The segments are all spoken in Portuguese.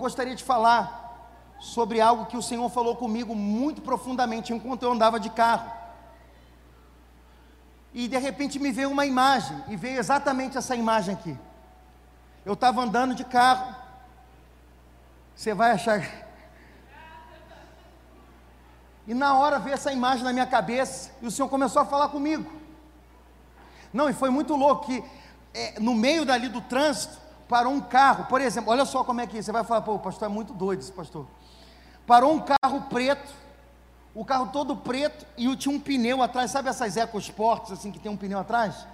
gostaria de falar sobre algo que o Senhor falou comigo muito profundamente enquanto eu andava de carro. E de repente me veio uma imagem, e veio exatamente essa imagem aqui. Eu estava andando de carro, você vai achar. E na hora veio essa imagem na minha cabeça, e o Senhor começou a falar comigo. Não, e foi muito louco que é, no meio dali do trânsito, parou um carro, por exemplo, olha só como é que é, você vai falar, pô, o pastor é muito doido esse pastor. Parou um carro preto, o carro todo preto e tinha um pneu atrás, sabe essas EcoSports assim que tem um pneu atrás?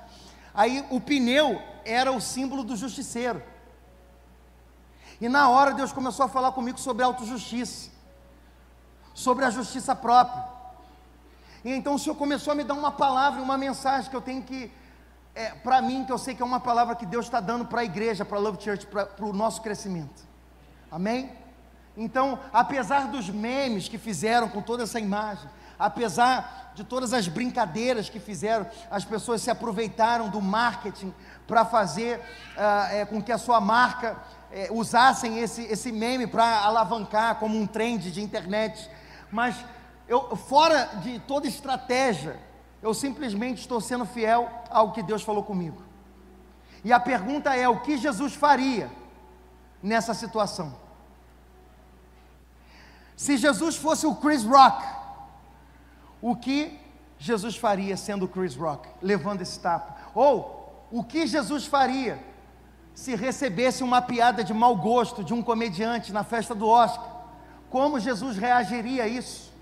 Aí o pneu era o símbolo do justiceiro. E na hora Deus começou a falar comigo sobre autojustiça, sobre a justiça própria. E então o Senhor começou a me dar uma palavra, uma mensagem que eu tenho que é, para mim, que eu sei que é uma palavra que Deus está dando para a igreja, para a Love Church, para o nosso crescimento. Amém? Então, apesar dos memes que fizeram com toda essa imagem, apesar de todas as brincadeiras que fizeram, as pessoas se aproveitaram do marketing para fazer uh, é, com que a sua marca é, usassem esse, esse meme para alavancar como um trend de internet. Mas eu, fora de toda estratégia, eu simplesmente estou sendo fiel ao que Deus falou comigo. E a pergunta é: o que Jesus faria nessa situação? Se Jesus fosse o Chris Rock, o que Jesus faria sendo o Chris Rock, levando esse tapa? Ou o que Jesus faria se recebesse uma piada de mau gosto de um comediante na festa do Oscar? Como Jesus reagiria a isso?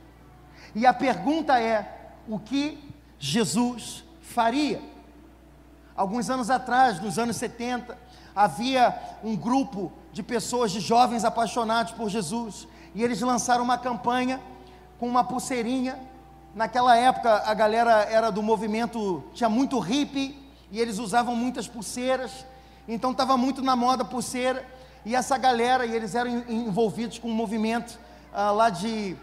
E a pergunta é: o que Jesus faria. Alguns anos atrás, nos anos 70, havia um grupo de pessoas, de jovens apaixonados por Jesus, e eles lançaram uma campanha com uma pulseirinha. Naquela época, a galera era do movimento, tinha muito hippie, e eles usavam muitas pulseiras, então estava muito na moda pulseira, e essa galera, e eles eram envolvidos com um movimento uh, lá de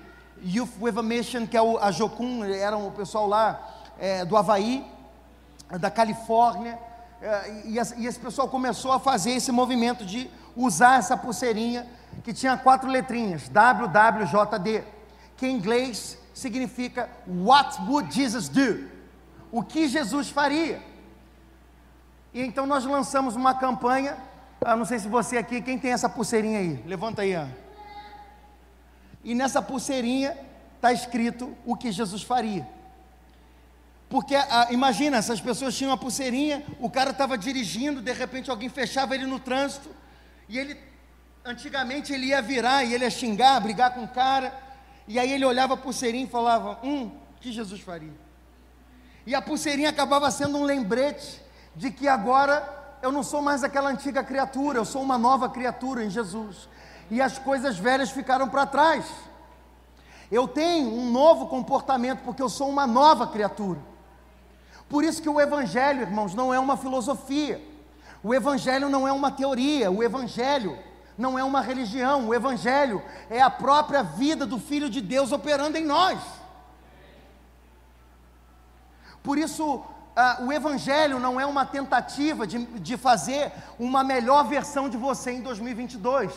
Youth with a Mission, que é o, a Jocum, eram o pessoal lá é, do Havaí, da Califórnia, é, e, e esse pessoal começou a fazer esse movimento de usar essa pulseirinha que tinha quatro letrinhas, WWJD, que em inglês significa What would Jesus do? O que Jesus faria? E então nós lançamos uma campanha, ah, não sei se você aqui, quem tem essa pulseirinha aí? Levanta aí, ó. E nessa pulseirinha está escrito o que Jesus faria. Porque ah, imagina, essas pessoas tinham uma pulseirinha, o cara estava dirigindo, de repente alguém fechava ele no trânsito, e ele, antigamente ele ia virar e ele ia xingar, brigar com o cara, e aí ele olhava a pulseirinha e falava: Hum, que Jesus faria? E a pulseirinha acabava sendo um lembrete de que agora eu não sou mais aquela antiga criatura, eu sou uma nova criatura em Jesus. E as coisas velhas ficaram para trás. Eu tenho um novo comportamento porque eu sou uma nova criatura. Por isso que o Evangelho, irmãos, não é uma filosofia, o Evangelho não é uma teoria, o Evangelho não é uma religião, o Evangelho é a própria vida do Filho de Deus operando em nós. Por isso, uh, o Evangelho não é uma tentativa de, de fazer uma melhor versão de você em 2022.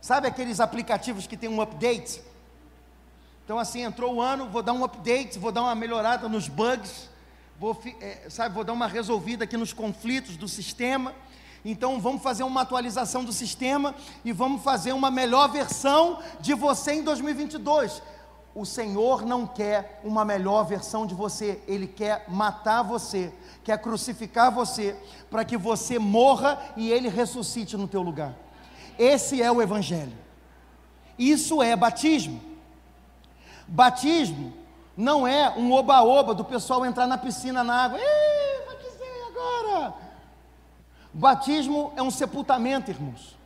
Sabe aqueles aplicativos que tem um update? Então, assim, entrou o ano, vou dar um update, vou dar uma melhorada nos bugs vou, é, sabe, vou dar uma resolvida aqui nos conflitos do sistema. Então vamos fazer uma atualização do sistema e vamos fazer uma melhor versão de você em 2022. O Senhor não quer uma melhor versão de você, Ele quer matar você, quer crucificar você, para que você morra e Ele ressuscite no teu lugar. Esse é o Evangelho. Isso é batismo. Batismo não é um oba-oba do pessoal entrar na piscina na água. Ei, batizei agora. Batismo é um sepultamento, irmãos.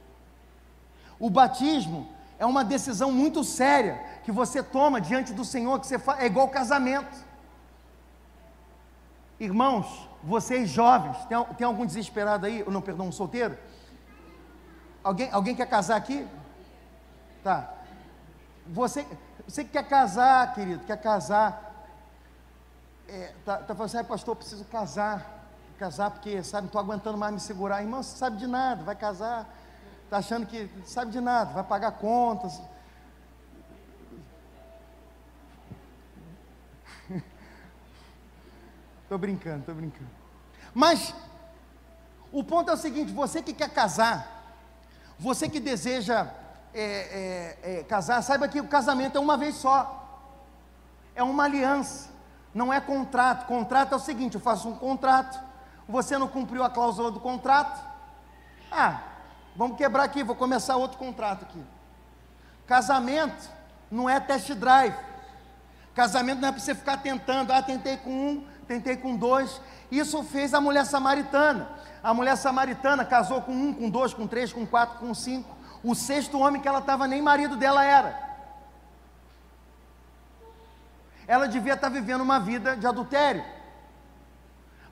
O batismo é uma decisão muito séria que você toma diante do Senhor, que você faz, é igual casamento. Irmãos, vocês jovens, tem, tem algum desesperado aí? Ou não, perdão, um solteiro? Alguém, alguém quer casar aqui? Tá. Você, você que quer casar, querido, quer casar, é, tá, tá falando assim, pastor, eu preciso casar, casar porque, sabe, não estou aguentando mais me segurar. Irmão, você sabe de nada, vai casar. Está achando que sabe de nada, vai pagar contas. Estou brincando, estou brincando. Mas o ponto é o seguinte: você que quer casar, você que deseja é, é, é, casar, saiba que o casamento é uma vez só, é uma aliança, não é contrato. Contrato é o seguinte: eu faço um contrato, você não cumpriu a cláusula do contrato, ah, vamos quebrar aqui, vou começar outro contrato aqui. Casamento não é test drive, casamento não é para você ficar tentando, ah, tentei com um, tentei com dois. Isso fez a mulher samaritana. A mulher samaritana casou com um, com dois, com três, com quatro, com cinco. O sexto homem que ela estava, nem marido dela era. Ela devia estar vivendo uma vida de adultério.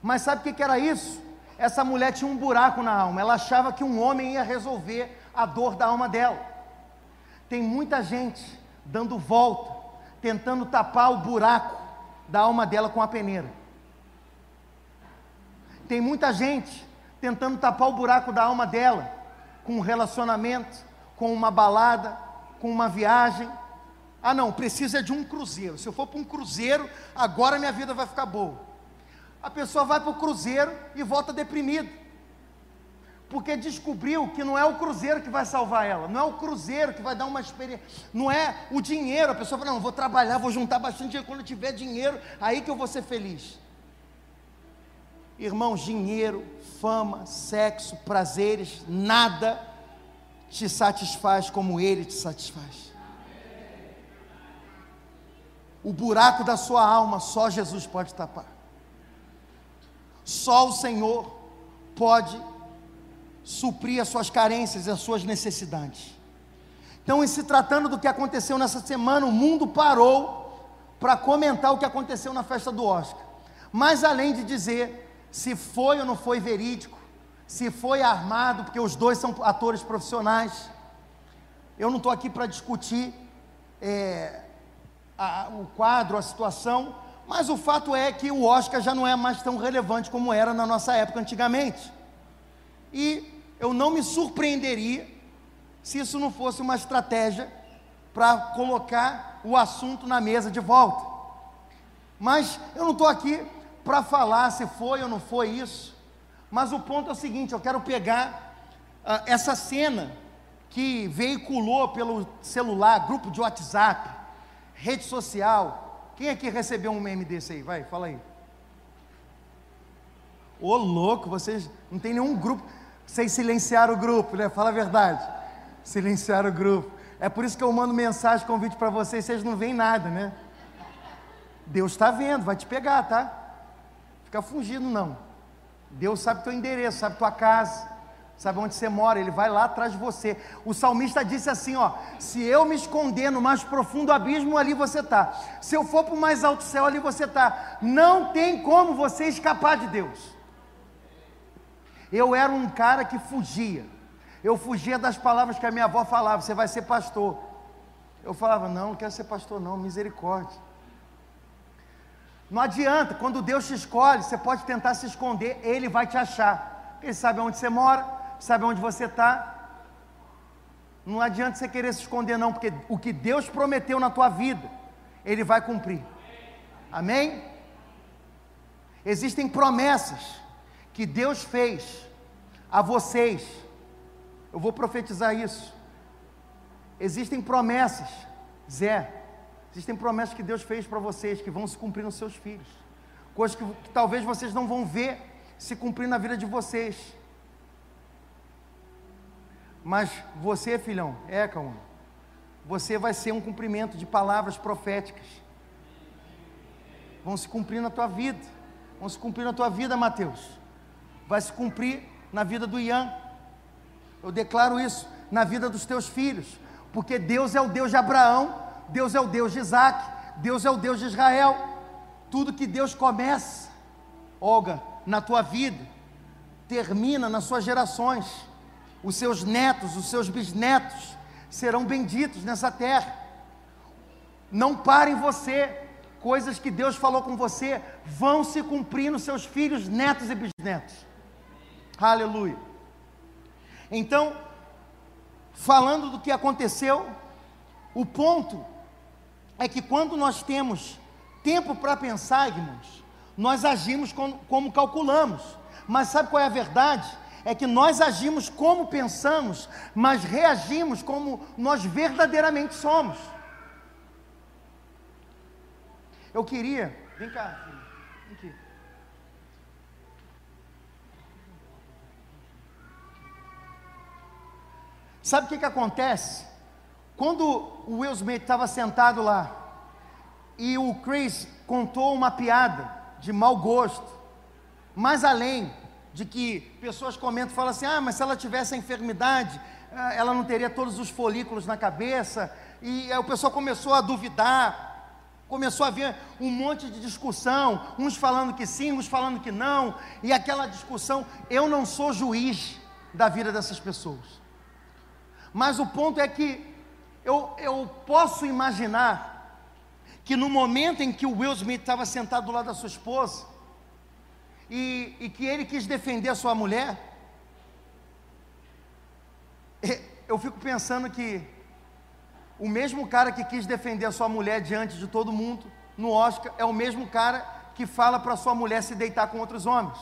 Mas sabe o que, que era isso? Essa mulher tinha um buraco na alma. Ela achava que um homem ia resolver a dor da alma dela. Tem muita gente dando volta, tentando tapar o buraco da alma dela com a peneira. Tem muita gente tentando tapar o buraco da alma dela com um relacionamento, com uma balada, com uma viagem. Ah, não, precisa de um cruzeiro. Se eu for para um cruzeiro, agora minha vida vai ficar boa. A pessoa vai para o cruzeiro e volta deprimida. Porque descobriu que não é o cruzeiro que vai salvar ela, não é o cruzeiro que vai dar uma experiência, não é o dinheiro. A pessoa fala: não, vou trabalhar, vou juntar bastante dinheiro. Quando eu tiver dinheiro, aí que eu vou ser feliz. Irmãos, dinheiro, fama, sexo, prazeres, nada te satisfaz como Ele te satisfaz. O buraco da sua alma só Jesus pode tapar. Só o Senhor pode suprir as suas carências e as suas necessidades. Então, em se tratando do que aconteceu nessa semana, o mundo parou para comentar o que aconteceu na festa do Oscar. Mas além de dizer se foi ou não foi verídico, se foi armado, porque os dois são atores profissionais. Eu não estou aqui para discutir é, a, o quadro, a situação, mas o fato é que o Oscar já não é mais tão relevante como era na nossa época antigamente. E eu não me surpreenderia se isso não fosse uma estratégia para colocar o assunto na mesa de volta. Mas eu não estou aqui para falar se foi ou não foi isso. Mas o ponto é o seguinte: eu quero pegar uh, essa cena que veiculou pelo celular, grupo de WhatsApp, rede social. Quem aqui recebeu um meme desse aí? Vai, fala aí. Ô louco, vocês não tem nenhum grupo. Vocês silenciaram o grupo, né? Fala a verdade. Silenciaram o grupo. É por isso que eu mando mensagem, convite para vocês, vocês não veem nada, né? Deus está vendo, vai te pegar, tá? Fica fugindo, não. Deus sabe teu endereço, sabe tua casa, sabe onde você mora, Ele vai lá atrás de você. O salmista disse assim: ó, se eu me esconder no mais profundo abismo, ali você está. Se eu for para o mais alto céu, ali você está. Não tem como você escapar de Deus. Eu era um cara que fugia. Eu fugia das palavras que a minha avó falava: você vai ser pastor. Eu falava: não, não quero ser pastor, não, misericórdia. Não adianta, quando Deus te escolhe, você pode tentar se esconder, Ele vai te achar. Ele sabe onde você mora, sabe onde você está. Não adianta você querer se esconder, não, porque o que Deus prometeu na tua vida, Ele vai cumprir. Amém? Existem promessas que Deus fez a vocês. Eu vou profetizar isso. Existem promessas, Zé, Existem promessas que Deus fez para vocês que vão se cumprir nos seus filhos. Coisas que, que talvez vocês não vão ver se cumprir na vida de vocês. Mas você, filhão, é, calma. Você vai ser um cumprimento de palavras proféticas. Vão se cumprir na tua vida. Vão se cumprir na tua vida, Mateus. Vai se cumprir na vida do Ian. Eu declaro isso na vida dos teus filhos. Porque Deus é o Deus de Abraão, Deus é o Deus de Isaac, Deus é o Deus de Israel. Tudo que Deus começa, Olga, na tua vida, termina nas suas gerações. Os seus netos, os seus bisnetos serão benditos nessa terra. Não pare em você. Coisas que Deus falou com você vão se cumprir nos seus filhos, netos e bisnetos. Aleluia. Então, falando do que aconteceu, o ponto é que quando nós temos tempo para pensar, irmãos, nós agimos como, como calculamos. Mas sabe qual é a verdade? É que nós agimos como pensamos, mas reagimos como nós verdadeiramente somos. Eu queria. Vem cá, filho. Vem aqui. Sabe o que, que acontece? Quando o Will Smith estava sentado lá e o Chris contou uma piada de mau gosto, mais além de que pessoas comentam, falam assim: ah, mas se ela tivesse a enfermidade, ah, ela não teria todos os folículos na cabeça, e aí o pessoal começou a duvidar, começou a haver um monte de discussão, uns falando que sim, uns falando que não, e aquela discussão, eu não sou juiz da vida dessas pessoas. Mas o ponto é que eu, eu posso imaginar que no momento em que o Will Smith estava sentado do lado da sua esposa, e, e que ele quis defender a sua mulher, eu fico pensando que o mesmo cara que quis defender a sua mulher diante de todo mundo no Oscar é o mesmo cara que fala para sua mulher se deitar com outros homens.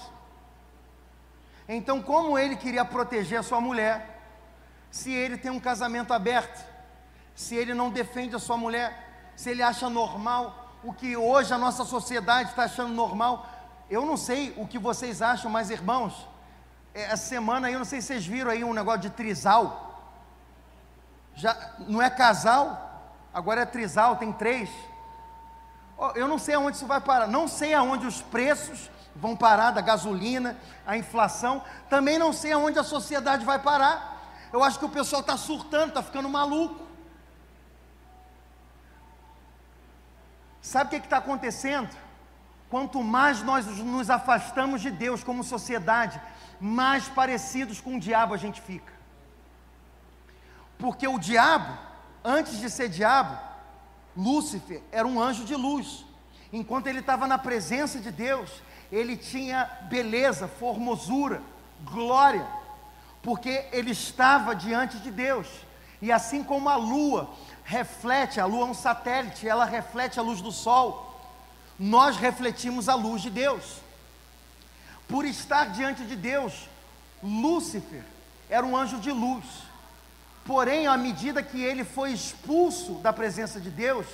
Então, como ele queria proteger a sua mulher, se ele tem um casamento aberto, se ele não defende a sua mulher, se ele acha normal o que hoje a nossa sociedade está achando normal. Eu não sei o que vocês acham, mas irmãos, é, essa semana aí, eu não sei se vocês viram aí um negócio de trisal. Já não é casal, agora é trisal, tem três. Eu não sei aonde isso vai parar, não sei aonde os preços vão parar da gasolina, a inflação, também não sei aonde a sociedade vai parar. Eu acho que o pessoal está surtando, está ficando maluco. Sabe o que está acontecendo? Quanto mais nós nos afastamos de Deus como sociedade, mais parecidos com o diabo a gente fica. Porque o diabo, antes de ser diabo, Lúcifer era um anjo de luz. Enquanto ele estava na presença de Deus, ele tinha beleza, formosura, glória porque ele estava diante de Deus. E assim como a lua reflete, a lua é um satélite, ela reflete a luz do sol, nós refletimos a luz de Deus. Por estar diante de Deus, Lúcifer era um anjo de luz. Porém, à medida que ele foi expulso da presença de Deus,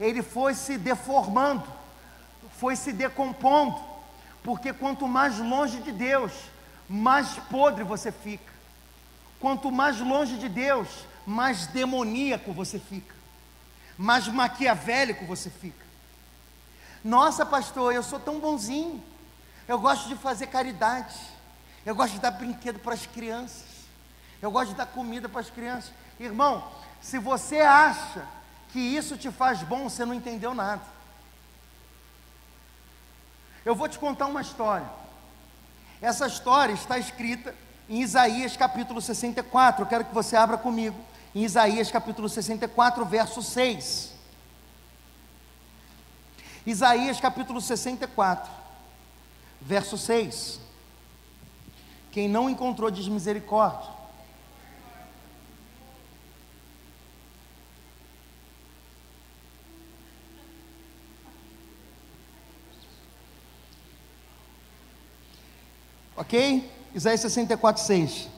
ele foi se deformando, foi se decompondo, porque quanto mais longe de Deus, mais podre você fica. Quanto mais longe de Deus, mais demoníaco você fica, mais maquiavélico você fica. Nossa, pastor, eu sou tão bonzinho, eu gosto de fazer caridade, eu gosto de dar brinquedo para as crianças, eu gosto de dar comida para as crianças. Irmão, se você acha que isso te faz bom, você não entendeu nada. Eu vou te contar uma história. Essa história está escrita em Isaías capítulo 64. Eu quero que você abra comigo. Em Isaías capítulo 64, verso 6. Isaías capítulo 64, verso 6. Quem não encontrou diz misericórdia. Ok? Isaías 64, 6.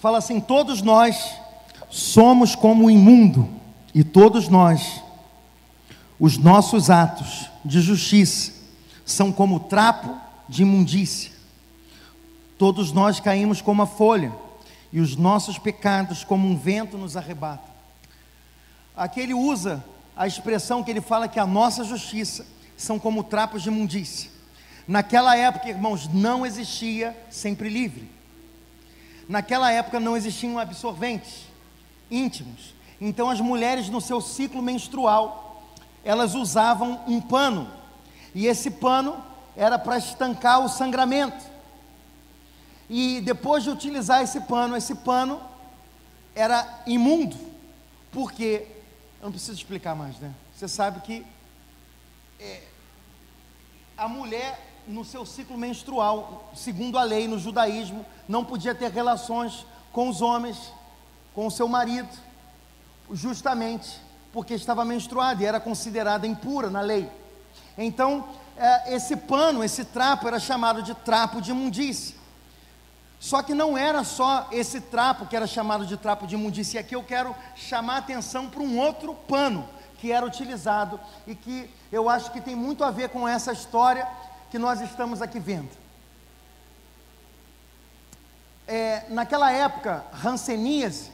Fala assim: Todos nós somos como o imundo, e todos nós, os nossos atos de justiça, são como trapo de imundícia. Todos nós caímos como a folha, e os nossos pecados, como um vento, nos arrebata. Aqui ele usa a expressão que ele fala que a nossa justiça são como trapos de imundícia. Naquela época, irmãos, não existia sempre livre. Naquela época não existiam absorventes íntimos. Então as mulheres no seu ciclo menstrual, elas usavam um pano. E esse pano era para estancar o sangramento. E depois de utilizar esse pano, esse pano era imundo. Porque, eu não preciso explicar mais, né? Você sabe que é, a mulher no seu ciclo menstrual, segundo a lei no judaísmo, não podia ter relações com os homens com o seu marido, justamente porque estava menstruada e era considerada impura na lei. Então, é, esse pano, esse trapo era chamado de trapo de imundícia. Só que não era só esse trapo que era chamado de trapo de imundícia. E aqui eu quero chamar a atenção para um outro pano que era utilizado e que eu acho que tem muito a ver com essa história que nós estamos aqui vendo. É, naquela época, ranceníase,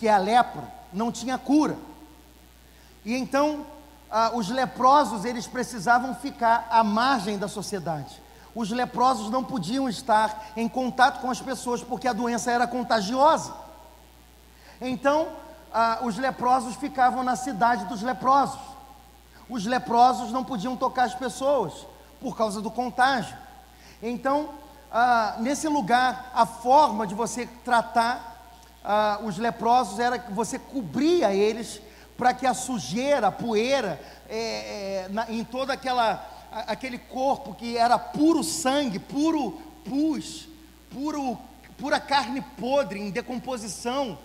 que é a lepra, não tinha cura. E então, ah, os leprosos, eles precisavam ficar à margem da sociedade. Os leprosos não podiam estar em contato com as pessoas, porque a doença era contagiosa. Então, ah, os leprosos ficavam na cidade dos leprosos. Os leprosos não podiam tocar as pessoas, por causa do contágio. Então, ah, nesse lugar, a forma de você tratar ah, os leprosos era que você cobria eles para que a sujeira, a poeira, é, é, na, em todo aquela, a, aquele corpo que era puro sangue, puro pus, puro, pura carne podre, em decomposição,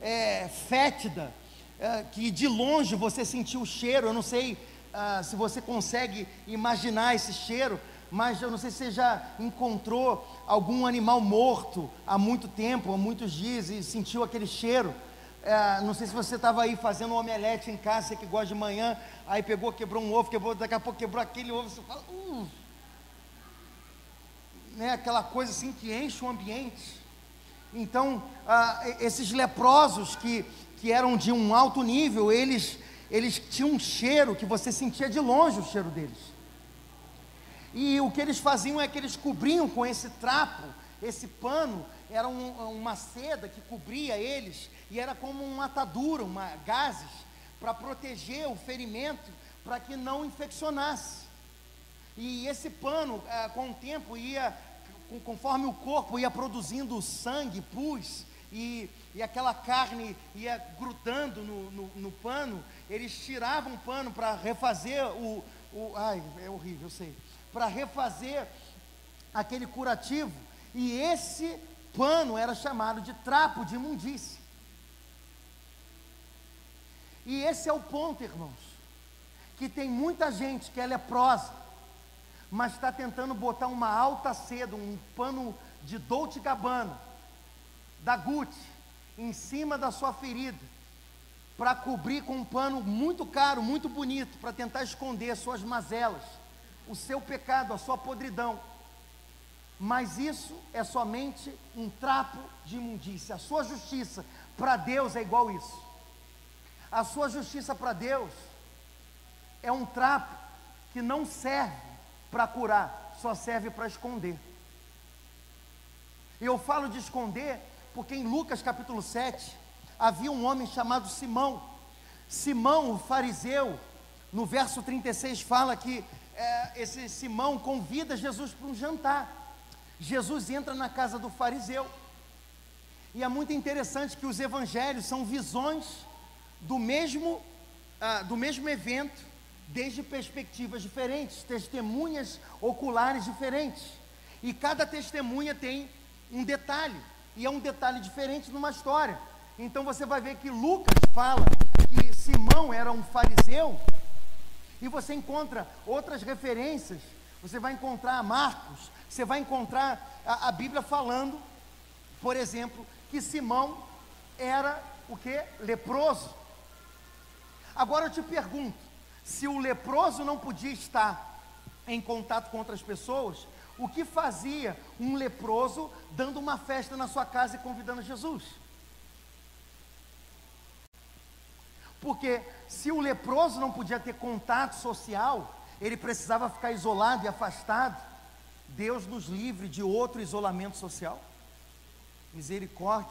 é, fétida, é, que de longe você sentiu o cheiro, eu não sei ah, se você consegue imaginar esse cheiro, mas eu não sei se você já encontrou algum animal morto há muito tempo, há muitos dias, e sentiu aquele cheiro. É, não sei se você estava aí fazendo um omelete em casa, você que gosta de manhã, aí pegou, quebrou um ovo, quebrou, daqui a pouco quebrou aquele ovo, você fala, uh, né, aquela coisa assim que enche o ambiente. Então, ah, esses leprosos que, que eram de um alto nível, eles, eles tinham um cheiro que você sentia de longe o cheiro deles. E o que eles faziam é que eles cobriam com esse trapo, esse pano, era um, uma seda que cobria eles, e era como uma atadura, uma gases, para proteger o ferimento, para que não infeccionasse. E esse pano, eh, com o tempo, ia, conforme o corpo ia produzindo sangue, pus, e, e aquela carne ia grudando no, no, no pano, eles tiravam o pano para refazer o, o. Ai, é horrível, eu sei. Para refazer aquele curativo. E esse pano era chamado de trapo de imundície. E esse é o ponto, irmãos, que tem muita gente que é leprosa, mas está tentando botar uma alta seda, um pano de Dolce Gabbana, da Gucci, em cima da sua ferida, para cobrir com um pano muito caro, muito bonito, para tentar esconder as suas mazelas, o seu pecado, a sua podridão. Mas isso é somente um trapo de imundícia. A sua justiça para Deus é igual isso. A sua justiça para Deus é um trapo que não serve para curar, só serve para esconder. Eu falo de esconder porque em Lucas capítulo 7 havia um homem chamado Simão. Simão, o fariseu, no verso 36 fala que é, esse Simão convida Jesus para um jantar. Jesus entra na casa do fariseu. E é muito interessante que os evangelhos são visões do mesmo, ah, do mesmo evento, desde perspectivas diferentes, testemunhas oculares diferentes. E cada testemunha tem um detalhe, e é um detalhe diferente numa história. Então você vai ver que Lucas fala que Simão era um fariseu, e você encontra outras referências. Você vai encontrar Marcos, você vai encontrar a, a Bíblia falando, por exemplo, que Simão era o que? Leproso. Agora eu te pergunto: se o leproso não podia estar em contato com outras pessoas, o que fazia um leproso dando uma festa na sua casa e convidando Jesus? Porque se o leproso não podia ter contato social, ele precisava ficar isolado e afastado. Deus nos livre de outro isolamento social. Misericórdia.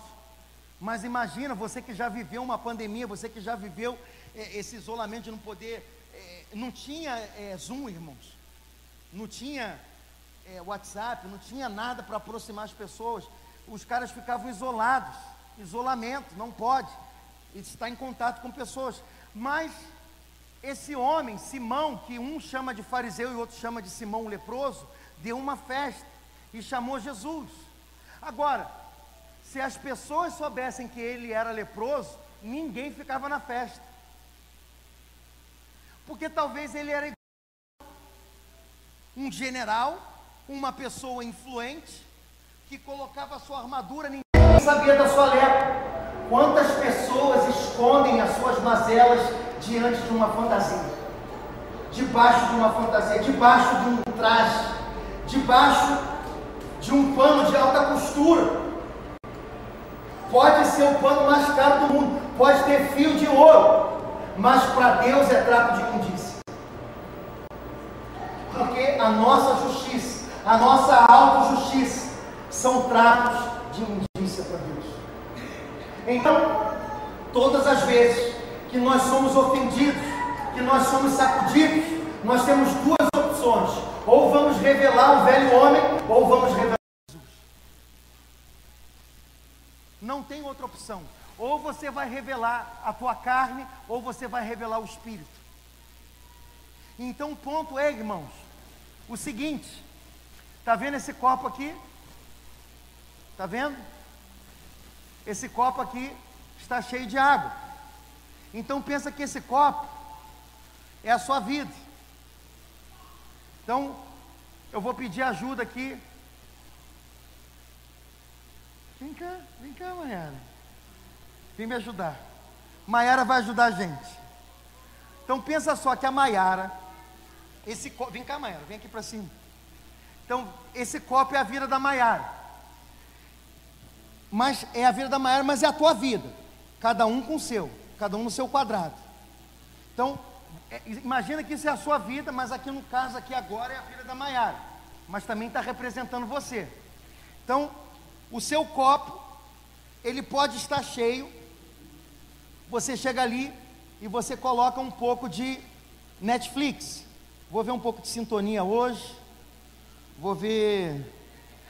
Mas imagina você que já viveu uma pandemia, você que já viveu é, esse isolamento de não poder. É, não tinha é, Zoom, irmãos. Não tinha é, WhatsApp, não tinha nada para aproximar as pessoas. Os caras ficavam isolados. Isolamento, não pode. Estar em contato com pessoas. Mas esse homem, Simão, que um chama de fariseu e outro chama de Simão leproso, deu uma festa e chamou Jesus. Agora, se as pessoas soubessem que ele era leproso, ninguém ficava na festa. Porque talvez ele era um general, uma pessoa influente, que colocava sua armadura, ninguém sabia da sua lepra. Quantas pessoas escondem as suas mazelas diante de uma fantasia? Debaixo de uma fantasia, debaixo de um traje, debaixo de um pano de alta costura. Pode ser o pano mais caro do mundo, pode ter fio de ouro, mas para Deus é trapo de imundícia. Porque a nossa justiça, a nossa autojustiça, são trapos de imundícia para Deus. Então, todas as vezes que nós somos ofendidos, que nós somos sacudidos, nós temos duas opções: ou vamos revelar o velho homem, ou vamos revelar Jesus. Não tem outra opção. Ou você vai revelar a tua carne, ou você vai revelar o espírito. Então o ponto é, irmãos, o seguinte: está vendo esse copo aqui? Está vendo? Esse copo aqui está cheio de água. Então pensa que esse copo é a sua vida. Então, eu vou pedir ajuda aqui. Vem cá, vem cá, Maiara. Vem me ajudar. Maiara vai ajudar a gente. Então pensa só que a Maiara, esse copo, vem cá, Maiara, vem aqui para cima. Então, esse copo é a vida da Maiara mas é a vida da Maiara, mas é a tua vida. Cada um com o seu, cada um no seu quadrado. Então, é, imagina que isso é a sua vida, mas aqui no caso aqui agora é a vida da Maiara, mas também está representando você. Então, o seu copo, ele pode estar cheio. Você chega ali e você coloca um pouco de Netflix. Vou ver um pouco de sintonia hoje. Vou ver,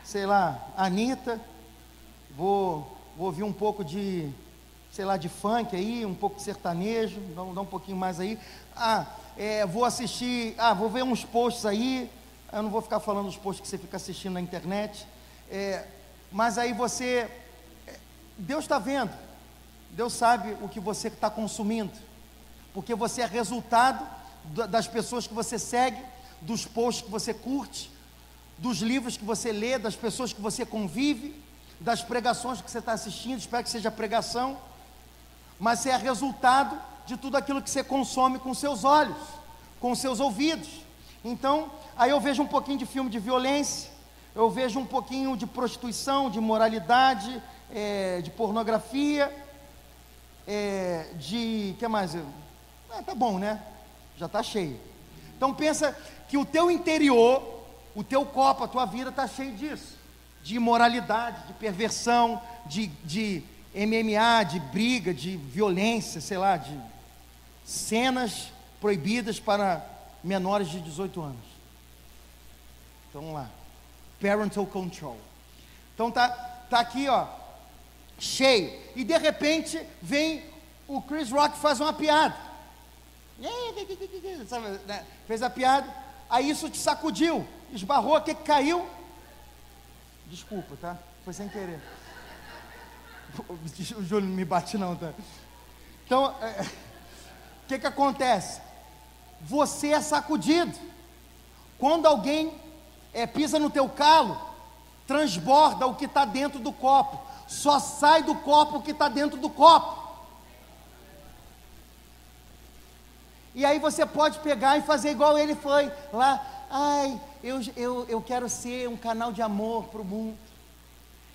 sei lá, Anitta vou, vou ouvir um pouco de, sei lá, de funk aí, um pouco de sertanejo, dar um pouquinho mais aí. Ah, é, vou assistir, ah, vou ver uns posts aí, eu não vou ficar falando dos posts que você fica assistindo na internet, é, mas aí você, é, Deus está vendo, Deus sabe o que você está consumindo, porque você é resultado das pessoas que você segue, dos posts que você curte, dos livros que você lê, das pessoas que você convive, das pregações que você está assistindo, espero que seja pregação, mas é resultado de tudo aquilo que você consome com seus olhos, com seus ouvidos. Então, aí eu vejo um pouquinho de filme de violência, eu vejo um pouquinho de prostituição, de moralidade, é, de pornografia, é, de. que mais? Ah, tá bom, né? Já está cheio. Então pensa que o teu interior, o teu copo, a tua vida está cheio disso de imoralidade, de perversão, de, de MMA, de briga, de violência, sei lá, de cenas proibidas para menores de 18 anos. Então lá. Parental control. Então tá, tá aqui, ó, cheio. E de repente vem o Chris Rock faz uma piada. Né? Fez a piada, aí isso te sacudiu, esbarrou, o que caiu? Desculpa, tá? Foi sem querer. O Júlio não me bate não, tá? Então, é, o é, que que acontece? Você é sacudido. Quando alguém é, pisa no teu calo, transborda o que está dentro do copo. Só sai do copo o que está dentro do copo. E aí você pode pegar e fazer igual ele foi lá. Ai, eu, eu, eu quero ser um canal de amor para o mundo.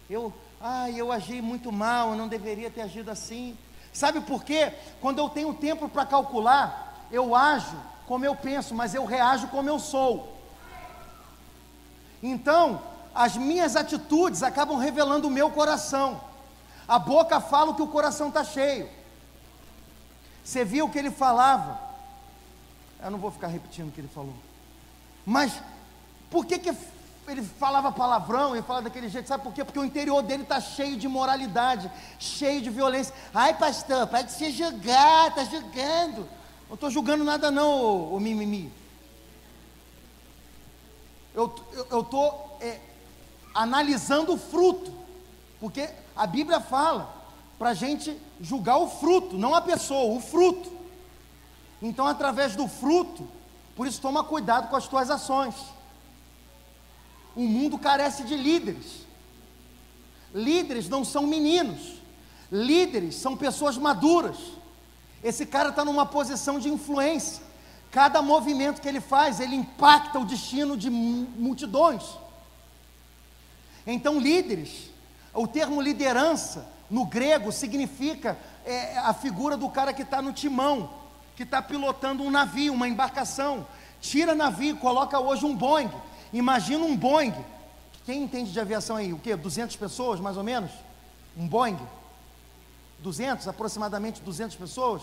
Eu, ai, eu agi muito mal, eu não deveria ter agido assim. Sabe por quê? Quando eu tenho tempo para calcular, eu ajo como eu penso, mas eu reajo como eu sou. Então, as minhas atitudes acabam revelando o meu coração. A boca fala o que o coração está cheio. Você viu o que ele falava? Eu não vou ficar repetindo o que ele falou. Mas por que, que ele falava palavrão e falava daquele jeito? Sabe por quê? Porque o interior dele está cheio de moralidade, cheio de violência. Ai, pastor, pode se julgar, está julgando. Não estou julgando nada, não, o, mimimi. Eu estou é, analisando o fruto, porque A Bíblia fala para a gente julgar o fruto, não a pessoa, o fruto. Então, através do fruto, por isso toma cuidado com as tuas ações. O mundo carece de líderes. Líderes não são meninos. Líderes são pessoas maduras. Esse cara está numa posição de influência. Cada movimento que ele faz, ele impacta o destino de multidões. Então, líderes, o termo liderança no grego significa é, a figura do cara que está no timão, que está pilotando um navio, uma embarcação. Tira navio, coloca hoje um Boeing. Imagina um Boeing. Quem entende de aviação aí? O que? 200 pessoas, mais ou menos? Um Boeing? 200, aproximadamente 200 pessoas?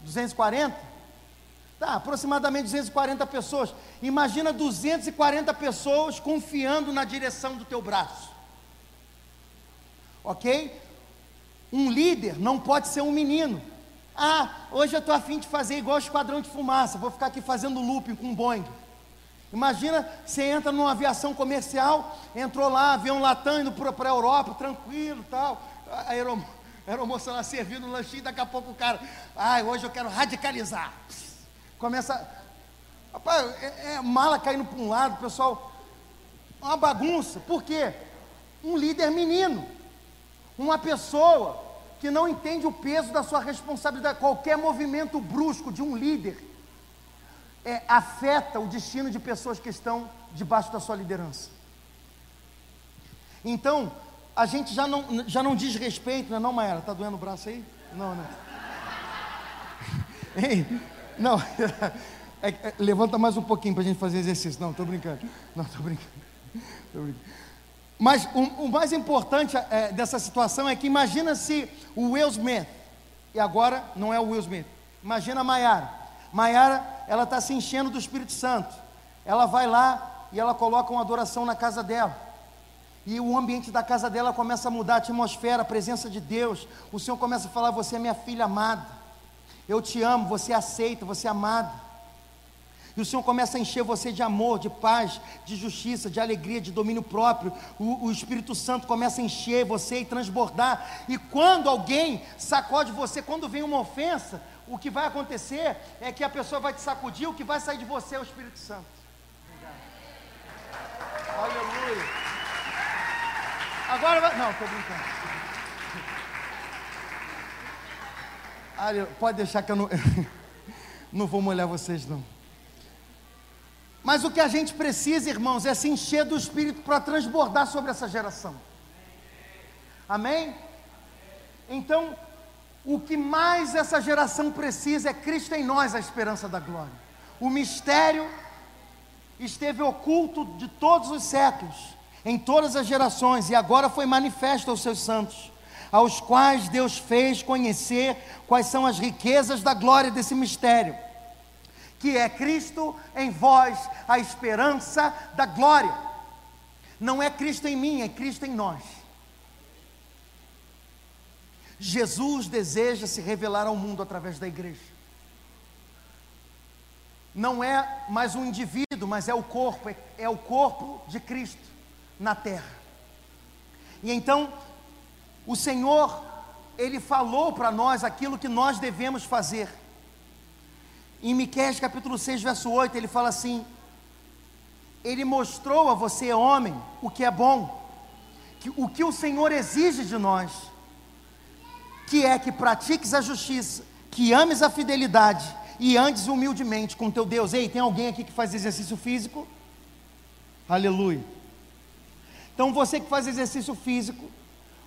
240? Tá, aproximadamente 240 pessoas. Imagina 240 pessoas confiando na direção do teu braço. Ok? Um líder não pode ser um menino. Ah, hoje eu estou afim de fazer igual o esquadrão de fumaça, vou ficar aqui fazendo looping com um Boeing. Imagina, você entra numa aviação comercial, entrou lá, avião Latam indo para a Europa, tranquilo tal. A aeromoça lá servindo um lanchinho, daqui a pouco o cara, ai, ah, hoje eu quero radicalizar. Começa, rapaz, é, é mala caindo para um lado, pessoal, uma bagunça. Por quê? Um líder menino, uma pessoa que não entende o peso da sua responsabilidade. Qualquer movimento brusco de um líder é, afeta o destino de pessoas que estão debaixo da sua liderança. Então, a gente já não, já não diz respeito, não é não, Maera? Está doendo o braço aí? Não, não. Ei, não. É, é, levanta mais um pouquinho para a gente fazer exercício. Não, estou brincando. Não, estou brincando. Tô brincando. Mas o, o mais importante é, dessa situação é que imagina se o Will Smith, e agora não é o Will Smith, imagina a Maiara. Maiara, ela está se enchendo do Espírito Santo. Ela vai lá e ela coloca uma adoração na casa dela. E o ambiente da casa dela começa a mudar, a atmosfera, a presença de Deus. O Senhor começa a falar: Você é minha filha amada. Eu te amo, você é aceita, você é amada. E o Senhor começa a encher você de amor, de paz, de justiça, de alegria, de domínio próprio. O, o, Espírito Santo começa a encher você e transbordar. E quando alguém sacode você, quando vem uma ofensa, o que vai acontecer é que a pessoa vai te sacudir, o que vai sair de você é o Espírito Santo. Aleluia. Agora vai. Não, estou brincando. Pode deixar que eu não, não vou molhar vocês, não. Mas o que a gente precisa, irmãos, é se encher do Espírito para transbordar sobre essa geração. Amém? Então, o que mais essa geração precisa é Cristo em nós, a esperança da glória. O mistério esteve oculto de todos os séculos, em todas as gerações, e agora foi manifesto aos seus santos, aos quais Deus fez conhecer quais são as riquezas da glória desse mistério que é Cristo em vós, a esperança da glória. Não é Cristo em mim, é Cristo em nós. Jesus deseja se revelar ao mundo através da igreja. Não é mais um indivíduo, mas é o corpo, é, é o corpo de Cristo na terra. E então, o Senhor, Ele falou para nós aquilo que nós devemos fazer. Em Miqueias capítulo 6, verso 8, ele fala assim: Ele mostrou a você, homem, o que é bom, que, o que o Senhor exige de nós, que é que pratiques a justiça, que ames a fidelidade e andes humildemente com teu Deus. Ei, tem alguém aqui que faz exercício físico? Aleluia. Então você que faz exercício físico,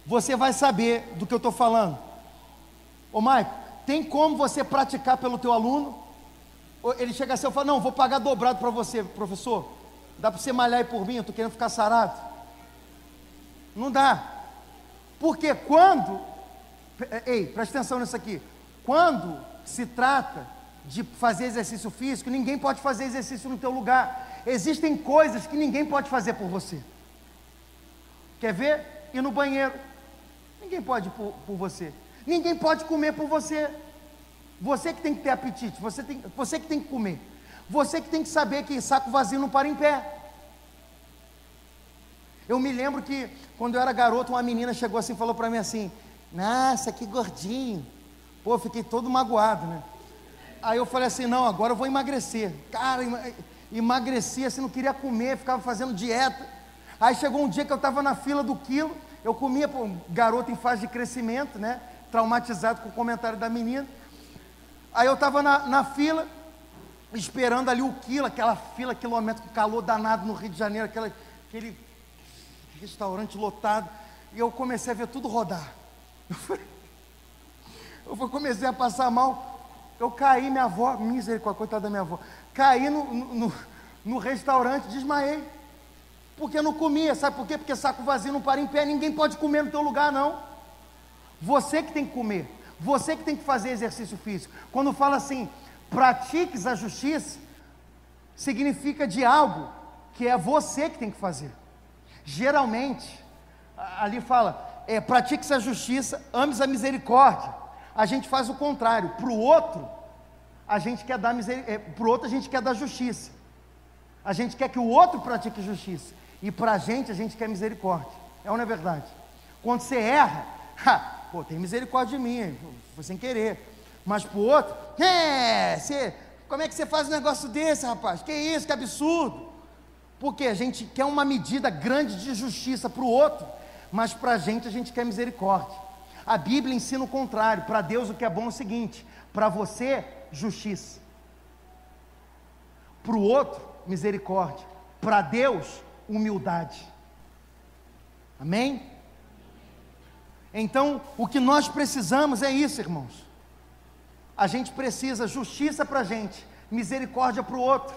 você vai saber do que eu estou falando. Ô Maico, tem como você praticar pelo teu aluno? Ele chega assim e fala: Não, vou pagar dobrado para você, professor. Dá para você malhar aí por mim? Eu estou querendo ficar sarado. Não dá. Porque quando. Ei, presta atenção nisso aqui. Quando se trata de fazer exercício físico, ninguém pode fazer exercício no teu lugar. Existem coisas que ninguém pode fazer por você. Quer ver? Ir no banheiro. Ninguém pode por, por você. Ninguém pode comer por você. Você que tem que ter apetite, você, tem, você que tem que comer. Você que tem que saber que saco vazio não para em pé. Eu me lembro que quando eu era garoto, uma menina chegou assim e falou para mim assim: Nossa, que gordinho. Pô, fiquei todo magoado, né? Aí eu falei assim: Não, agora eu vou emagrecer. Cara, emagreci assim, não queria comer, ficava fazendo dieta. Aí chegou um dia que eu estava na fila do quilo, eu comia, pô, garoto em fase de crescimento, né? Traumatizado com o comentário da menina. Aí eu estava na, na fila, esperando ali o quilo, aquela fila quilômetro, calor danado no Rio de Janeiro, aquela, aquele restaurante lotado, e eu comecei a ver tudo rodar. Eu, eu comecei a passar mal, eu caí, minha avó, misericórdia, coitada da minha avó, caí no, no, no restaurante, desmaiei, porque não comia, sabe por quê? Porque saco vazio não para em pé, ninguém pode comer no teu lugar, não. Você que tem que comer, você que tem que fazer exercício físico. Quando fala assim, pratiques a justiça, significa de algo que é você que tem que fazer. Geralmente, ali fala, é, pratique a justiça, ames a misericórdia. A gente faz o contrário, para o outro, a gente quer dar misericórdia, é, para o outro a gente quer dar justiça. A gente quer que o outro pratique justiça. E para a gente, a gente quer misericórdia. É ou não é verdade? Quando você erra, ha, pô, tem misericórdia de mim, foi sem querer. Mas para o outro, é, você, como é que você faz um negócio desse, rapaz? Que isso, que absurdo. Porque a gente quer uma medida grande de justiça para o outro, mas para a gente a gente quer misericórdia. A Bíblia ensina o contrário. Para Deus o que é bom é o seguinte: para você, justiça. Para o outro, misericórdia. Para Deus, humildade. Amém? Então, o que nós precisamos é isso, irmãos. A gente precisa justiça para a gente, misericórdia para o outro.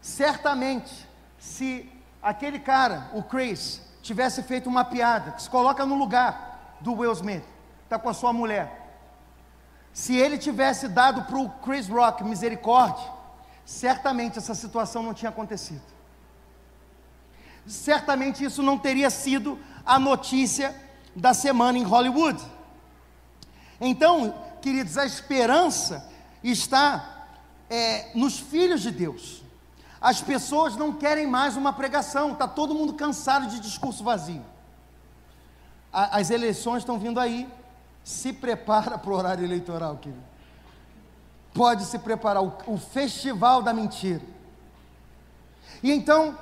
Certamente, se aquele cara, o Chris, tivesse feito uma piada, que se coloca no lugar do Will Smith, está com a sua mulher. Se ele tivesse dado para o Chris Rock misericórdia, certamente essa situação não tinha acontecido. Certamente isso não teria sido a notícia da semana em Hollywood. Então, queridos, a esperança está é, nos filhos de Deus. As pessoas não querem mais uma pregação, está todo mundo cansado de discurso vazio. A, as eleições estão vindo aí, se prepara para o horário eleitoral, querido. Pode se preparar, o, o festival da mentira. E então,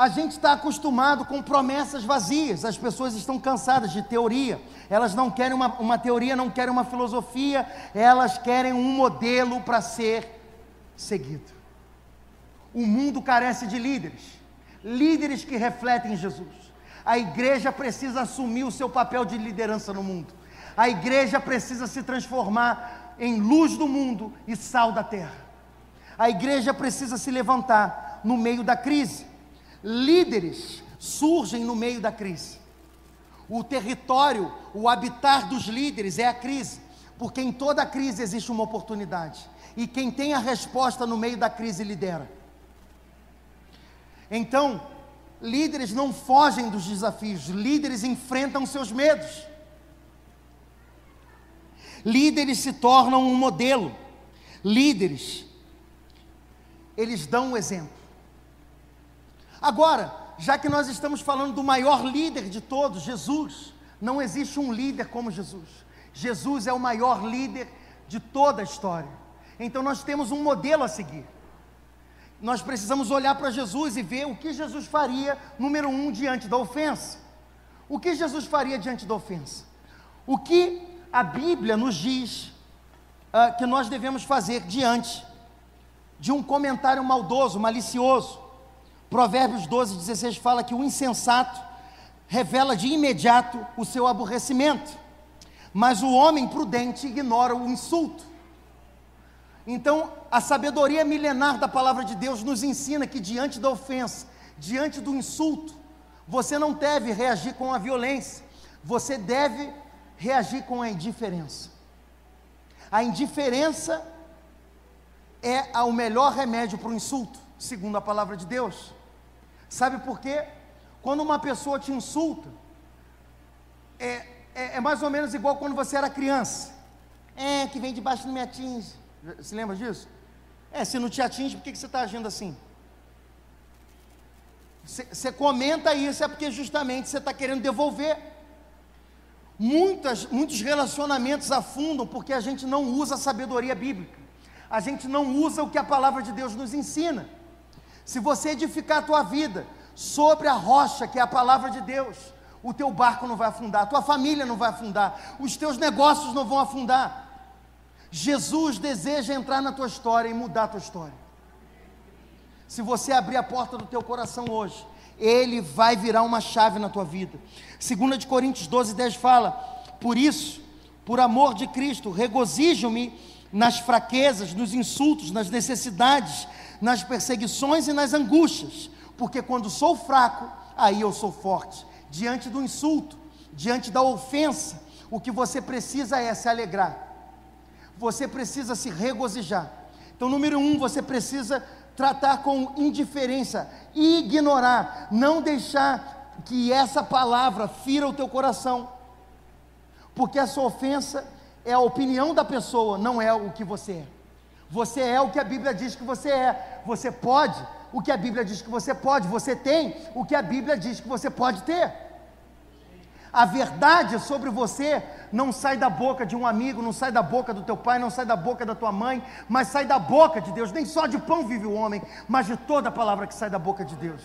a gente está acostumado com promessas vazias, as pessoas estão cansadas de teoria, elas não querem uma, uma teoria, não querem uma filosofia, elas querem um modelo para ser seguido. O mundo carece de líderes, líderes que refletem Jesus. A igreja precisa assumir o seu papel de liderança no mundo. A igreja precisa se transformar em luz do mundo e sal da terra. A igreja precisa se levantar no meio da crise. Líderes surgem no meio da crise. O território, o habitar dos líderes é a crise, porque em toda crise existe uma oportunidade. E quem tem a resposta no meio da crise lidera. Então, líderes não fogem dos desafios, líderes enfrentam seus medos. Líderes se tornam um modelo. Líderes, eles dão o um exemplo. Agora, já que nós estamos falando do maior líder de todos, Jesus, não existe um líder como Jesus. Jesus é o maior líder de toda a história. Então nós temos um modelo a seguir nós precisamos olhar para Jesus e ver o que Jesus faria, número um, diante da ofensa. O que Jesus faria diante da ofensa? O que a Bíblia nos diz uh, que nós devemos fazer diante de um comentário maldoso, malicioso? Provérbios 12, 16 fala que o insensato revela de imediato o seu aborrecimento, mas o homem prudente ignora o insulto. Então, a sabedoria milenar da palavra de Deus nos ensina que diante da ofensa, diante do insulto, você não deve reagir com a violência, você deve reagir com a indiferença. A indiferença é o melhor remédio para o insulto, segundo a palavra de Deus. Sabe por quê? Quando uma pessoa te insulta, é, é, é mais ou menos igual quando você era criança. É, que vem debaixo não me atinge. Se lembra disso? É, se não te atinge, por que, que você está agindo assim? Você comenta isso, é porque justamente você está querendo devolver. Muitas, muitos relacionamentos afundam porque a gente não usa a sabedoria bíblica. A gente não usa o que a palavra de Deus nos ensina. Se você edificar a tua vida sobre a rocha, que é a palavra de Deus, o teu barco não vai afundar, a tua família não vai afundar, os teus negócios não vão afundar. Jesus deseja entrar na tua história e mudar a tua história. Se você abrir a porta do teu coração hoje, ele vai virar uma chave na tua vida. 2 de Coríntios 12, 10 fala: Por isso, por amor de Cristo, regozijo-me nas fraquezas, nos insultos, nas necessidades, nas perseguições e nas angústias, porque quando sou fraco, aí eu sou forte. Diante do insulto, diante da ofensa, o que você precisa é se alegrar, você precisa se regozijar. Então, número um, você precisa tratar com indiferença, ignorar, não deixar que essa palavra fira o teu coração, porque essa ofensa é a opinião da pessoa, não é o que você é. Você é o que a Bíblia diz que você é. Você pode o que a Bíblia diz que você pode. Você tem o que a Bíblia diz que você pode ter. A verdade sobre você não sai da boca de um amigo, não sai da boca do teu pai, não sai da boca da tua mãe, mas sai da boca de Deus. Nem só de pão vive o homem, mas de toda a palavra que sai da boca de Deus.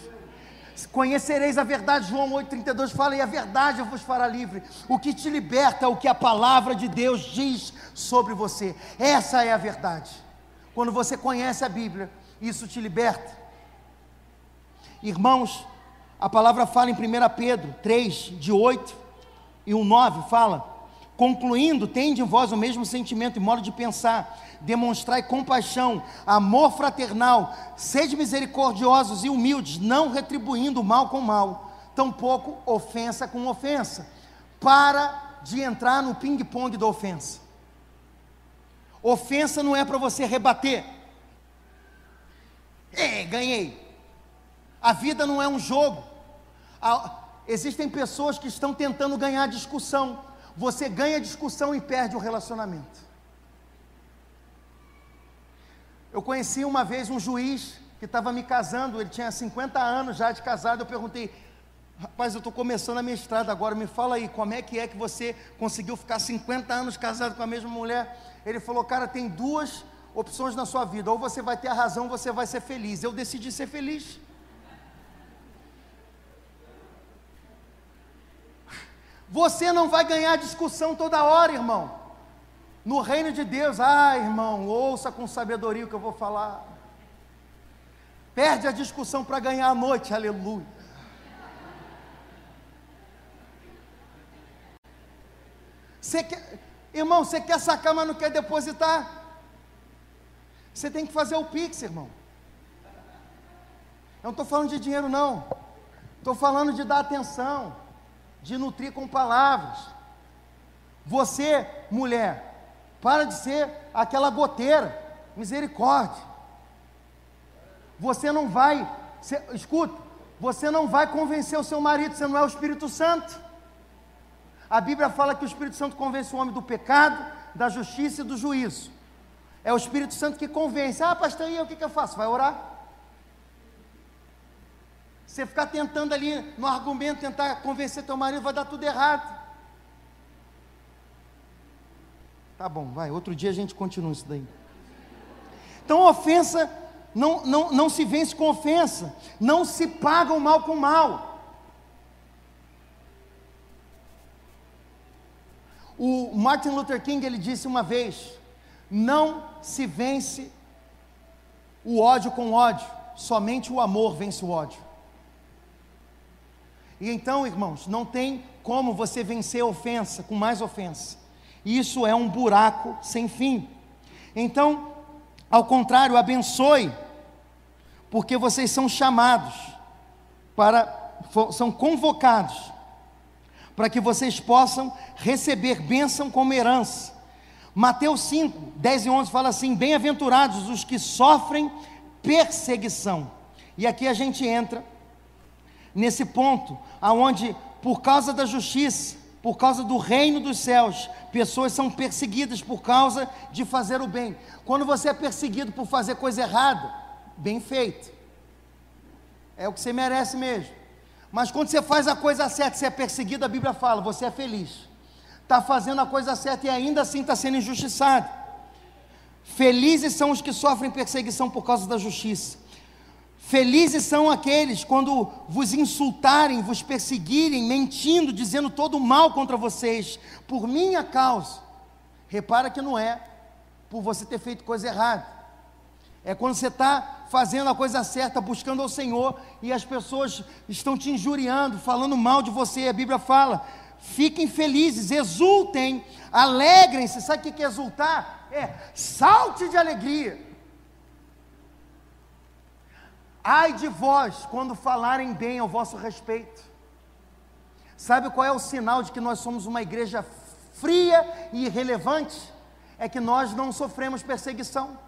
Conhecereis a verdade, João 8,32 fala, e a verdade vos fará livre. O que te liberta é o que a palavra de Deus diz sobre você. Essa é a verdade. Quando você conhece a Bíblia, isso te liberta. Irmãos, a palavra fala em 1 Pedro 3, de 8 e 1, 9, fala: Concluindo, tende em vós o mesmo sentimento e modo de pensar, demonstrai compaixão, amor fraternal, sede misericordiosos e humildes, não retribuindo mal com mal, tampouco ofensa com ofensa. Para de entrar no ping-pong da ofensa. Ofensa não é para você rebater. É, ganhei. A vida não é um jogo. existem pessoas que estão tentando ganhar discussão. Você ganha discussão e perde o relacionamento. Eu conheci uma vez um juiz que estava me casando, ele tinha 50 anos já de casado. Eu perguntei, rapaz, eu estou começando a minha estrada agora, me fala aí, como é que é que você conseguiu ficar 50 anos casado com a mesma mulher? Ele falou, cara, tem duas opções na sua vida, ou você vai ter a razão, ou você vai ser feliz. Eu decidi ser feliz. Você não vai ganhar discussão toda hora, irmão. No reino de Deus, ah, irmão, ouça com sabedoria o que eu vou falar. Perde a discussão para ganhar a noite, aleluia. Você quer, irmão, você quer sacar, mas não quer depositar? Você tem que fazer o Pix, irmão. Eu não estou falando de dinheiro, não. Estou falando de dar atenção de nutrir com palavras. Você, mulher, para de ser aquela goteira, misericórdia. Você não vai, você, escuta, você não vai convencer o seu marido, você não é o Espírito Santo. A Bíblia fala que o Espírito Santo convence o homem do pecado, da justiça e do juízo. É o Espírito Santo que convence. Ah, pastor, e eu o que, que eu faço? Vai orar. Você ficar tentando ali no argumento, tentar convencer teu marido, vai dar tudo errado. Tá bom, vai. Outro dia a gente continua isso daí. Então, ofensa não, não, não se vence com ofensa. Não se paga o mal com mal. O Martin Luther King ele disse uma vez: não se vence o ódio com ódio, somente o amor vence o ódio. E então, irmãos, não tem como você vencer a ofensa com mais ofensa. Isso é um buraco sem fim. Então, ao contrário, abençoe, porque vocês são chamados para são convocados para que vocês possam receber bênção como herança. Mateus 5, 10 e 11 fala assim: Bem-aventurados os que sofrem perseguição. E aqui a gente entra nesse ponto, aonde por causa da justiça, por causa do reino dos céus, pessoas são perseguidas por causa de fazer o bem. Quando você é perseguido por fazer coisa errada, bem feito. É o que você merece mesmo. Mas quando você faz a coisa certa, você é perseguido, a Bíblia fala, você é feliz. Está fazendo a coisa certa e ainda assim está sendo injustiçado. Felizes são os que sofrem perseguição por causa da justiça. Felizes são aqueles quando vos insultarem, vos perseguirem, mentindo, dizendo todo mal contra vocês, por minha causa. Repara que não é por você ter feito coisa errada. É quando você está fazendo a coisa certa, buscando ao Senhor, e as pessoas estão te injuriando, falando mal de você. A Bíblia fala: fiquem felizes, exultem, alegrem-se. Sabe o que é exultar? É salte de alegria. Ai de vós quando falarem bem ao vosso respeito. Sabe qual é o sinal de que nós somos uma igreja fria e irrelevante? É que nós não sofremos perseguição.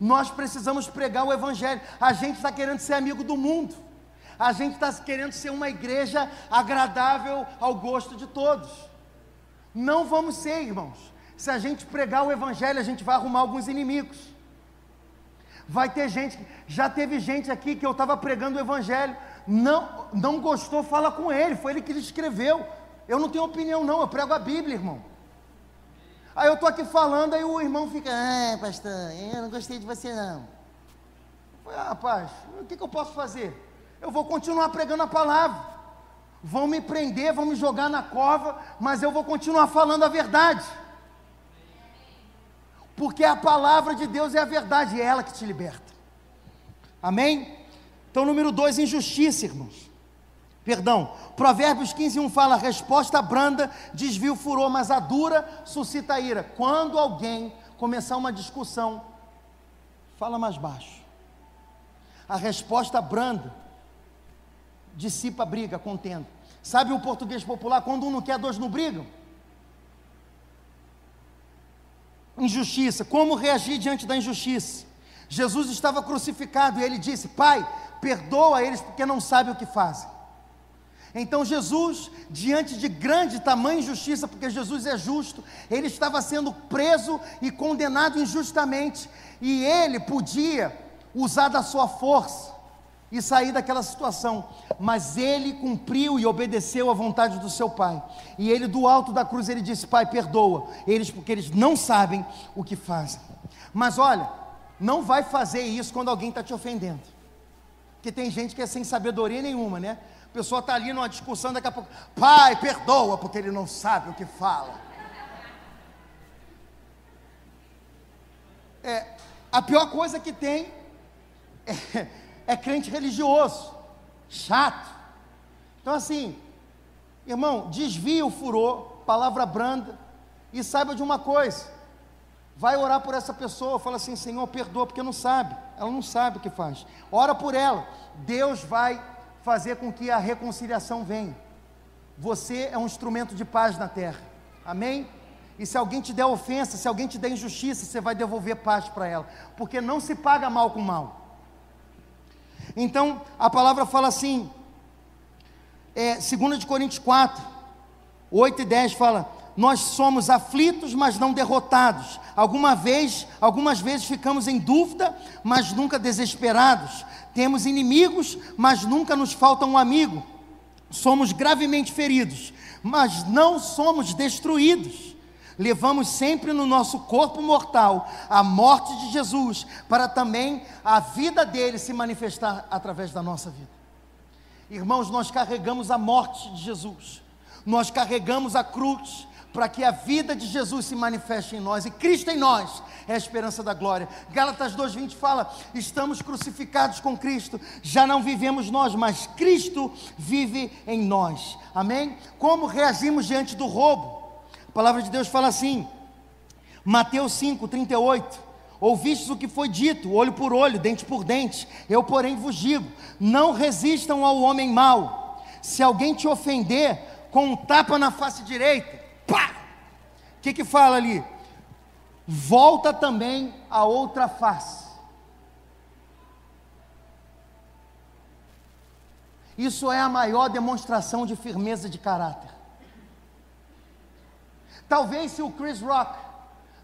Nós precisamos pregar o Evangelho. A gente está querendo ser amigo do mundo. A gente está querendo ser uma igreja agradável ao gosto de todos. Não vamos ser, irmãos. Se a gente pregar o Evangelho, a gente vai arrumar alguns inimigos. Vai ter gente, já teve gente aqui que eu estava pregando o Evangelho, não, não gostou, fala com ele, foi ele que escreveu. Eu não tenho opinião, não, eu prego a Bíblia, irmão. Aí eu estou aqui falando, aí o irmão fica, ah, pastor, eu não gostei de você não. Eu falei, ah, rapaz, o que, que eu posso fazer? Eu vou continuar pregando a palavra. Vão me prender, vão me jogar na cova, mas eu vou continuar falando a verdade porque a palavra de Deus é a verdade, é ela que te liberta. Amém? Então, número dois, injustiça, irmãos. Perdão, Provérbios 15, 1 fala: resposta branda desvia o furor, mas a dura suscita a ira. Quando alguém começar uma discussão, fala mais baixo. A resposta branda dissipa a briga, contenda. Sabe o português popular? Quando um não quer, dois não brigam. injustiça, como reagir diante da injustiça. Jesus estava crucificado e ele disse: Pai, perdoa eles porque não sabem o que fazem. Então Jesus, diante de grande tamanho injustiça, porque Jesus é justo, ele estava sendo preso e condenado injustamente, e ele podia usar da sua força e sair daquela situação, mas ele cumpriu e obedeceu à vontade do seu pai. E ele do alto da cruz ele disse: "Pai, perdoa eles porque eles não sabem o que fazem". Mas olha, não vai fazer isso quando alguém está te ofendendo. Porque tem gente que é sem sabedoria nenhuma, né? Pessoa está ali numa discussão, daqui a pouco, pai, perdoa, porque ele não sabe o que fala. É, a pior coisa que tem é, é crente religioso, chato. Então, assim, irmão, desvia o furor, palavra branda, e saiba de uma coisa: vai orar por essa pessoa, fala assim, Senhor, perdoa, porque não sabe, ela não sabe o que faz. Ora por ela, Deus vai fazer com que a reconciliação venha. Você é um instrumento de paz na terra, amém? E se alguém te der ofensa, se alguém te der injustiça, você vai devolver paz para ela, porque não se paga mal com mal. Então, a palavra fala assim, é, 2 de Coríntios 4, 8 e 10 fala: Nós somos aflitos, mas não derrotados. Alguma vez, algumas vezes ficamos em dúvida, mas nunca desesperados. Temos inimigos, mas nunca nos falta um amigo. Somos gravemente feridos, mas não somos destruídos levamos sempre no nosso corpo mortal a morte de Jesus, para também a vida dele se manifestar através da nossa vida. Irmãos, nós carregamos a morte de Jesus, nós carregamos a cruz, para que a vida de Jesus se manifeste em nós, e Cristo em nós é a esperança da glória. Gálatas 2,20 fala: estamos crucificados com Cristo, já não vivemos nós, mas Cristo vive em nós. Amém? Como reagimos diante do roubo? palavra de Deus fala assim, Mateus 5, 38. Ouvistes o que foi dito, olho por olho, dente por dente. Eu, porém, vos digo: não resistam ao homem mau. Se alguém te ofender, com um tapa na face direita, pá! O que que fala ali? Volta também a outra face. Isso é a maior demonstração de firmeza de caráter. Talvez se o Chris Rock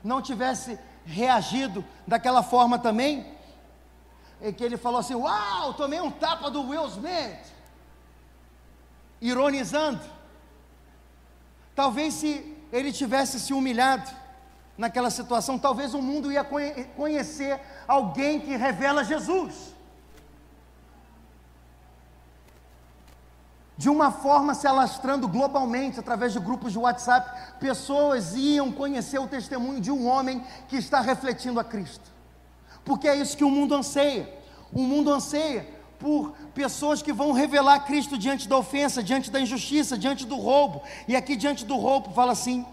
não tivesse reagido daquela forma também, em que ele falou assim: Uau, tomei um tapa do Will Smith, ironizando. Talvez se ele tivesse se humilhado naquela situação, talvez o mundo ia conhecer alguém que revela Jesus. De uma forma se alastrando globalmente através de grupos de WhatsApp, pessoas iam conhecer o testemunho de um homem que está refletindo a Cristo. Porque é isso que o mundo anseia. O mundo anseia por pessoas que vão revelar Cristo diante da ofensa, diante da injustiça, diante do roubo. E aqui diante do roubo fala assim,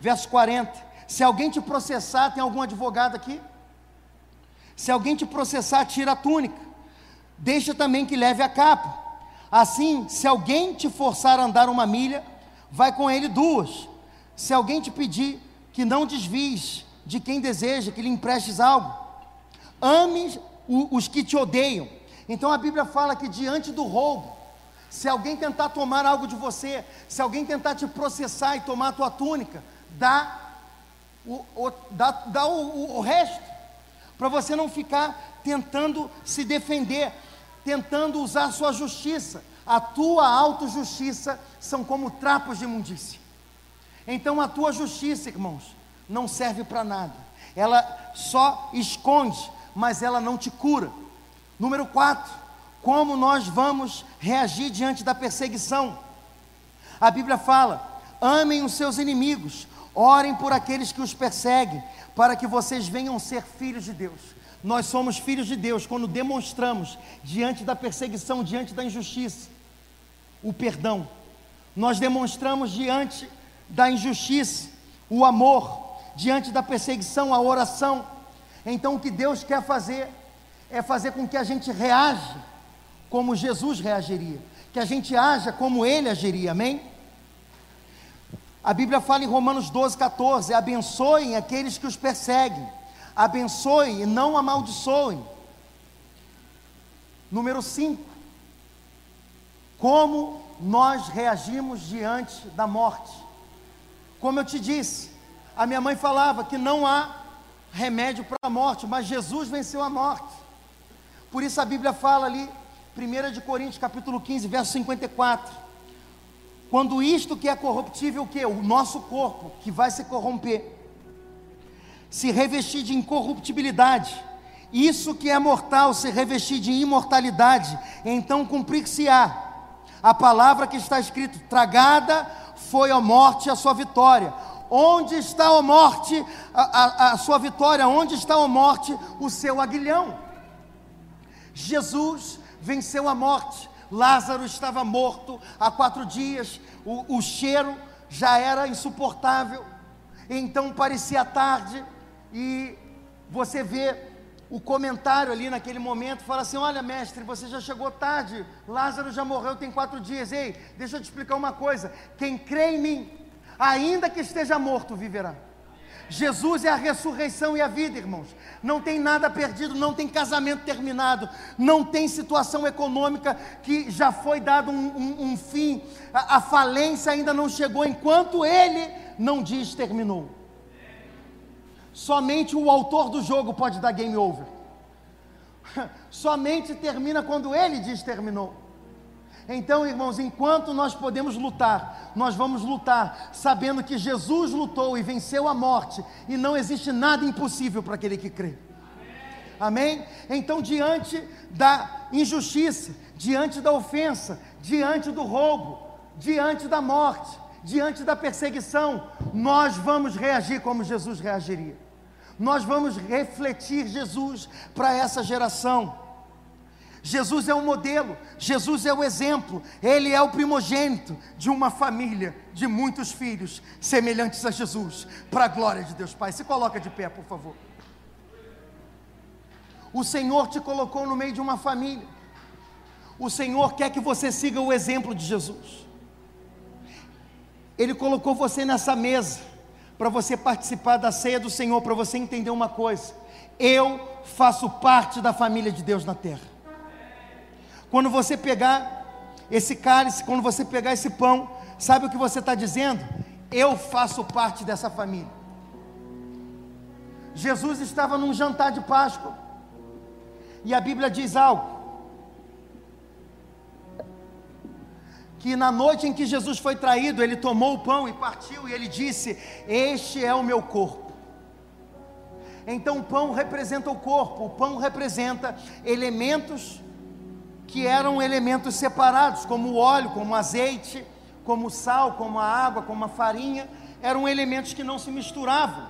verso 40: Se alguém te processar, tem algum advogado aqui? Se alguém te processar, tira a túnica. Deixa também que leve a capa. Assim, se alguém te forçar a andar uma milha, vai com ele duas. Se alguém te pedir que não desvies de quem deseja que lhe emprestes algo, ame os que te odeiam. Então a Bíblia fala que diante do roubo, se alguém tentar tomar algo de você, se alguém tentar te processar e tomar a tua túnica, dá o, o dá, dá o, o resto, para você não ficar tentando se defender, tentando usar sua justiça. A tua autojustiça são como trapos de imundícia. Então a tua justiça, irmãos, não serve para nada. Ela só esconde, mas ela não te cura. Número 4, como nós vamos reagir diante da perseguição? A Bíblia fala: amem os seus inimigos, orem por aqueles que os perseguem, para que vocês venham ser filhos de Deus. Nós somos filhos de Deus quando demonstramos, diante da perseguição, diante da injustiça, o perdão. Nós demonstramos diante da injustiça o amor, diante da perseguição a oração. Então o que Deus quer fazer é fazer com que a gente reaja como Jesus reagiria, que a gente haja como ele agiria, amém? A Bíblia fala em Romanos 12, 14: abençoem aqueles que os perseguem, abençoem e não amaldiçoem. Número 5, como nós reagimos diante da morte. Como eu te disse, a minha mãe falava que não há remédio para a morte, mas Jesus venceu a morte. Por isso a Bíblia fala ali, 1 de Coríntios capítulo 15, verso 54. Quando isto que é corruptível, o que? O nosso corpo, que vai se corromper, se revestir de incorruptibilidade, isso que é mortal se revestir de imortalidade, então cumprir-se-á a palavra que está escrito: tragada foi a morte a sua vitória. Onde está a morte, a, a, a sua vitória? Onde está a morte, o seu aguilhão? Jesus venceu a morte. Lázaro estava morto há quatro dias, o, o cheiro já era insuportável, então parecia tarde, e você vê o comentário ali naquele momento, fala assim: Olha, mestre, você já chegou tarde, Lázaro já morreu tem quatro dias. Ei, deixa eu te explicar uma coisa: quem crê em mim, ainda que esteja morto, viverá. Jesus é a ressurreição e a vida, irmãos. Não tem nada perdido, não tem casamento terminado, não tem situação econômica que já foi dado um, um, um fim, a, a falência ainda não chegou, enquanto Ele não diz terminou. Somente o autor do jogo pode dar game over. Somente termina quando Ele diz terminou. Então, irmãos, enquanto nós podemos lutar, nós vamos lutar sabendo que Jesus lutou e venceu a morte, e não existe nada impossível para aquele que crê. Amém? Então, diante da injustiça, diante da ofensa, diante do roubo, diante da morte, diante da perseguição, nós vamos reagir como Jesus reagiria. Nós vamos refletir Jesus para essa geração. Jesus é o modelo, Jesus é o exemplo, ele é o primogênito de uma família de muitos filhos semelhantes a Jesus, para a glória de Deus Pai. Se coloca de pé, por favor. O Senhor te colocou no meio de uma família. O Senhor quer que você siga o exemplo de Jesus. Ele colocou você nessa mesa para você participar da ceia do Senhor, para você entender uma coisa. Eu faço parte da família de Deus na terra. Quando você pegar esse cálice, quando você pegar esse pão, sabe o que você está dizendo? Eu faço parte dessa família. Jesus estava num jantar de Páscoa, E a Bíblia diz algo. Que na noite em que Jesus foi traído, ele tomou o pão e partiu, e ele disse: Este é o meu corpo. Então o pão representa o corpo, o pão representa elementos que eram elementos separados, como o óleo, como o azeite, como o sal, como a água, como a farinha, eram elementos que não se misturavam,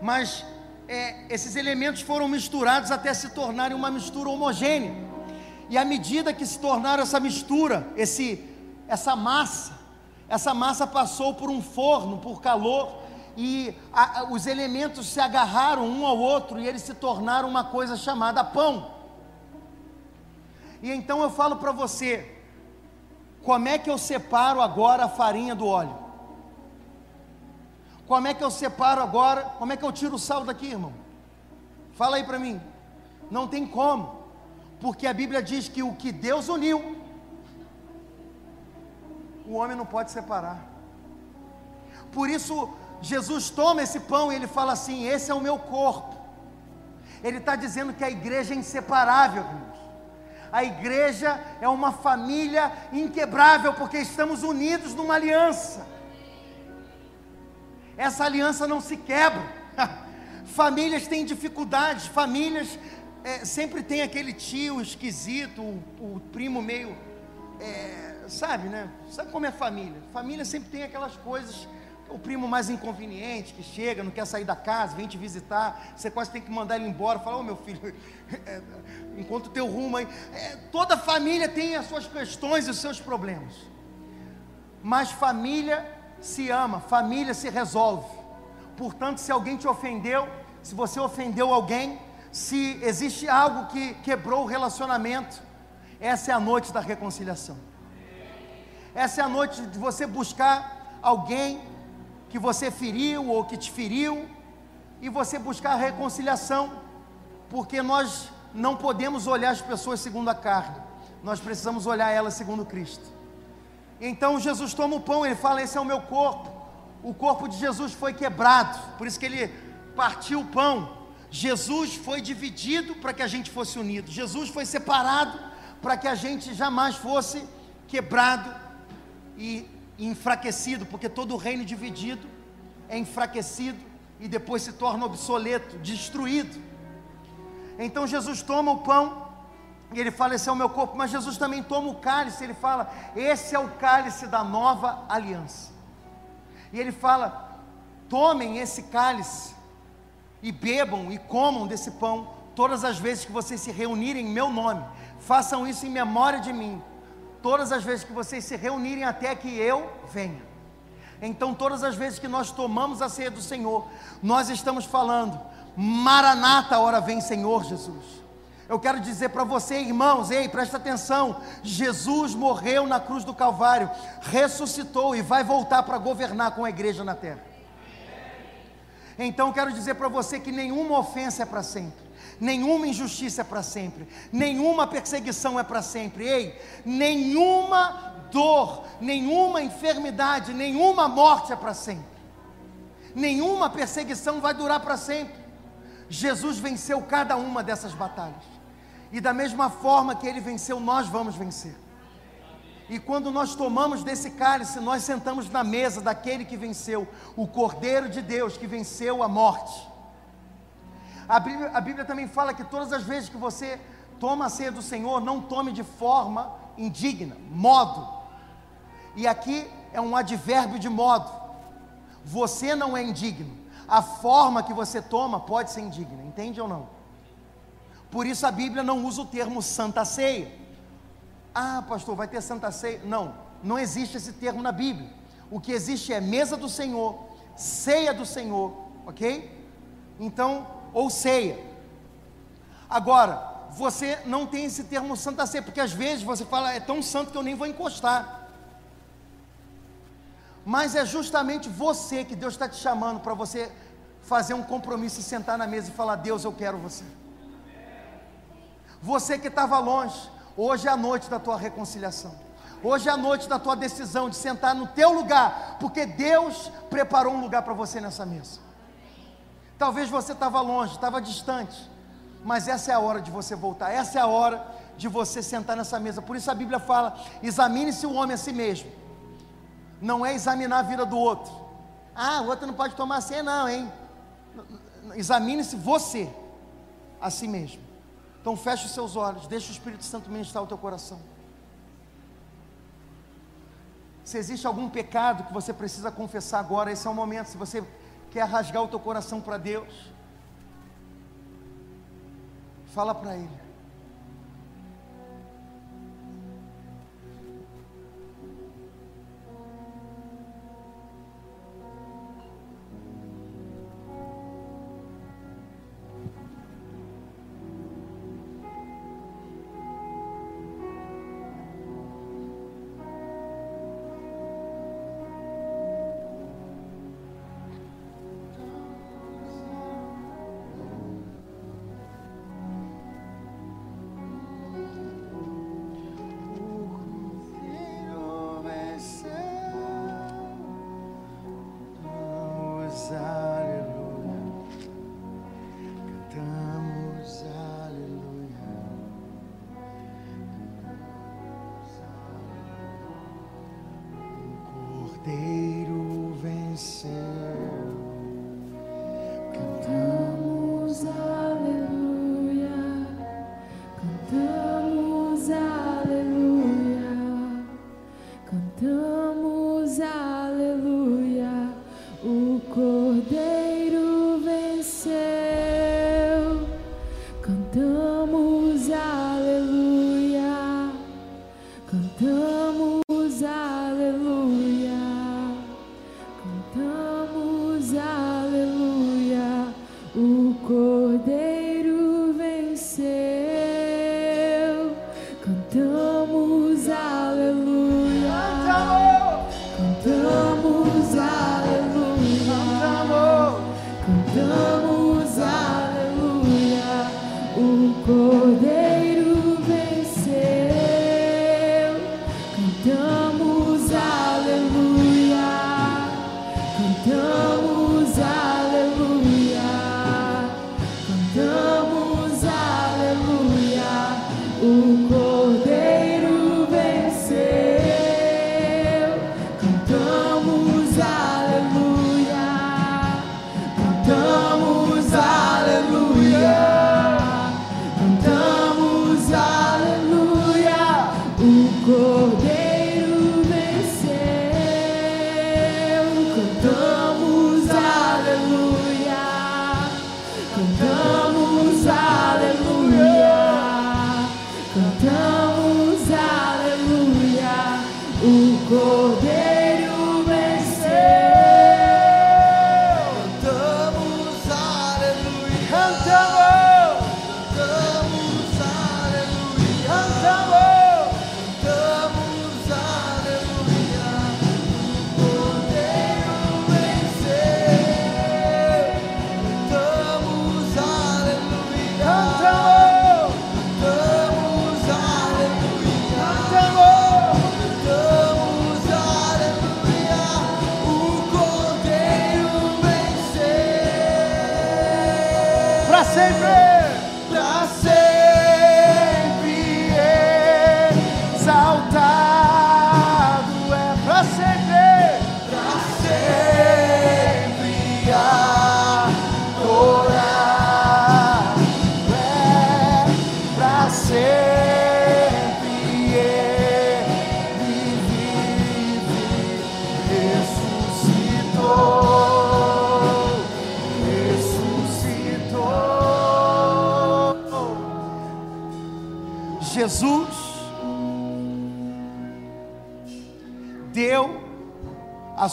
mas é, esses elementos foram misturados até se tornarem uma mistura homogênea. E à medida que se tornaram essa mistura, esse, essa massa, essa massa passou por um forno, por calor, e a, os elementos se agarraram um ao outro e eles se tornaram uma coisa chamada pão. E então eu falo para você, como é que eu separo agora a farinha do óleo? Como é que eu separo agora? Como é que eu tiro o sal daqui, irmão? Fala aí para mim. Não tem como, porque a Bíblia diz que o que Deus uniu, o homem não pode separar. Por isso, Jesus toma esse pão e ele fala assim: Esse é o meu corpo. Ele está dizendo que a igreja é inseparável. A igreja é uma família inquebrável, porque estamos unidos numa aliança. Essa aliança não se quebra. Famílias têm dificuldades, famílias é, sempre tem aquele tio esquisito, o, o primo meio. É, sabe, né? Sabe como é família? Família sempre tem aquelas coisas o primo mais inconveniente que chega, não quer sair da casa, vem te visitar, você quase tem que mandar ele embora, fala, ô oh, meu filho, é, encontra o teu rumo aí. É, toda família tem as suas questões e os seus problemas. Mas família se ama, família se resolve. Portanto, se alguém te ofendeu, se você ofendeu alguém, se existe algo que quebrou o relacionamento, essa é a noite da reconciliação. Essa é a noite de você buscar alguém que você feriu ou que te feriu e você buscar a reconciliação, porque nós não podemos olhar as pessoas segundo a carne, nós precisamos olhar elas segundo Cristo. Então Jesus toma o pão, ele fala: Esse é o meu corpo. O corpo de Jesus foi quebrado, por isso que ele partiu o pão. Jesus foi dividido para que a gente fosse unido, Jesus foi separado para que a gente jamais fosse quebrado e enfraquecido, porque todo reino dividido é enfraquecido e depois se torna obsoleto, destruído. Então Jesus toma o pão e ele fala: Esse é o meu corpo, mas Jesus também toma o cálice, ele fala: Esse é o cálice da nova aliança. E ele fala: Tomem esse cálice e bebam e comam desse pão todas as vezes que vocês se reunirem em meu nome. Façam isso em memória de mim. Todas as vezes que vocês se reunirem até que eu venha. Então, todas as vezes que nós tomamos a ceia do Senhor, nós estamos falando: Maranata, hora vem, Senhor Jesus. Eu quero dizer para você, irmãos, ei, presta atenção: Jesus morreu na cruz do Calvário, ressuscitou e vai voltar para governar com a igreja na terra. Então, quero dizer para você que nenhuma ofensa é para sempre nenhuma injustiça é para sempre, nenhuma perseguição é para sempre, ei, nenhuma dor, nenhuma enfermidade, nenhuma morte é para sempre, nenhuma perseguição vai durar para sempre. Jesus venceu cada uma dessas batalhas. E da mesma forma que ele venceu, nós vamos vencer. E quando nós tomamos desse cálice, nós sentamos na mesa daquele que venceu, o Cordeiro de Deus que venceu a morte. A Bíblia, a Bíblia também fala que todas as vezes que você toma a ceia do Senhor, não tome de forma indigna, modo. E aqui é um advérbio de modo. Você não é indigno a forma que você toma pode ser indigna, entende ou não? Por isso a Bíblia não usa o termo santa ceia. Ah, pastor, vai ter santa ceia? Não, não existe esse termo na Bíblia. O que existe é mesa do Senhor, ceia do Senhor, ok? Então, ou ceia. Agora, você não tem esse termo santa ceia, porque às vezes você fala, é tão santo que eu nem vou encostar mas é justamente você que Deus está te chamando para você fazer um compromisso e sentar na mesa e falar: Deus, eu quero você. Você que estava longe, hoje é a noite da tua reconciliação. Hoje é a noite da tua decisão de sentar no teu lugar, porque Deus preparou um lugar para você nessa mesa. Talvez você estava longe, estava distante, Mas essa é a hora de você voltar, essa é a hora de você sentar nessa mesa. Por isso a Bíblia fala: examine-se o homem a si mesmo. Não é examinar a vida do outro. Ah, o outro não pode tomar ceia, não, hein? Examine-se você a si mesmo. Então feche os seus olhos, deixa o Espírito Santo ministrar o teu coração. Se existe algum pecado que você precisa confessar agora, esse é o momento. Se você quer rasgar o teu coração para Deus, fala para Ele. cantamos aleluia. O corpo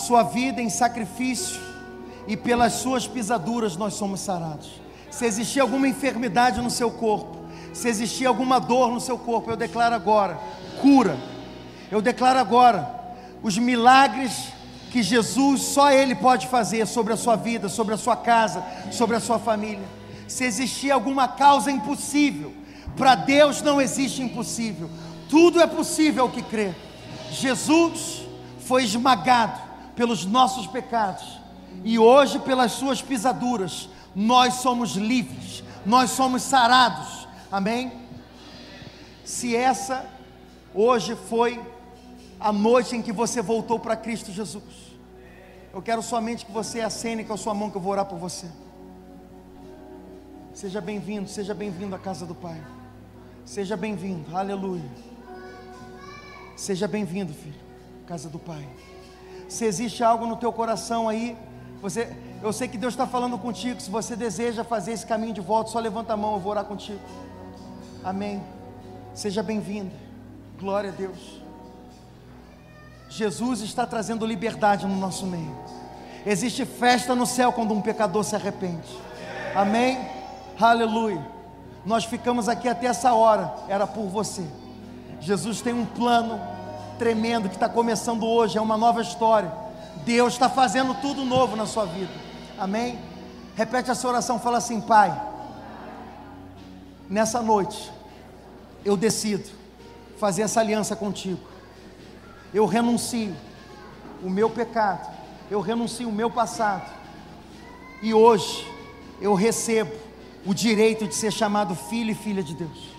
sua vida em sacrifício e pelas suas pisaduras nós somos sarados. Se existir alguma enfermidade no seu corpo, se existir alguma dor no seu corpo, eu declaro agora cura. Eu declaro agora os milagres que Jesus só Ele pode fazer sobre a sua vida, sobre a sua casa, sobre a sua família. Se existir alguma causa impossível, para Deus não existe impossível. Tudo é possível que crê. Jesus foi esmagado pelos nossos pecados E hoje, pelas suas pisaduras, nós somos livres, nós somos sarados. Amém? Se essa hoje foi a noite em que você voltou para Cristo Jesus, eu quero somente que você acene com a sua mão que eu vou orar por você. Seja bem-vindo, seja bem-vindo à casa do Pai. Seja bem-vindo, aleluia. Seja bem-vindo, filho, casa do Pai. Se existe algo no teu coração aí, você, eu sei que Deus está falando contigo. Se você deseja fazer esse caminho de volta, só levanta a mão, eu vou orar contigo. Amém. Seja bem-vindo. Glória a Deus. Jesus está trazendo liberdade no nosso meio. Existe festa no céu quando um pecador se arrepende. Amém. Aleluia. Nós ficamos aqui até essa hora, era por você. Jesus tem um plano tremendo que está começando hoje, é uma nova história. Deus está fazendo tudo novo na sua vida. Amém? Repete essa oração, fala assim, Pai. Nessa noite, eu decido fazer essa aliança contigo. Eu renuncio o meu pecado, eu renuncio o meu passado. E hoje eu recebo o direito de ser chamado filho e filha de Deus.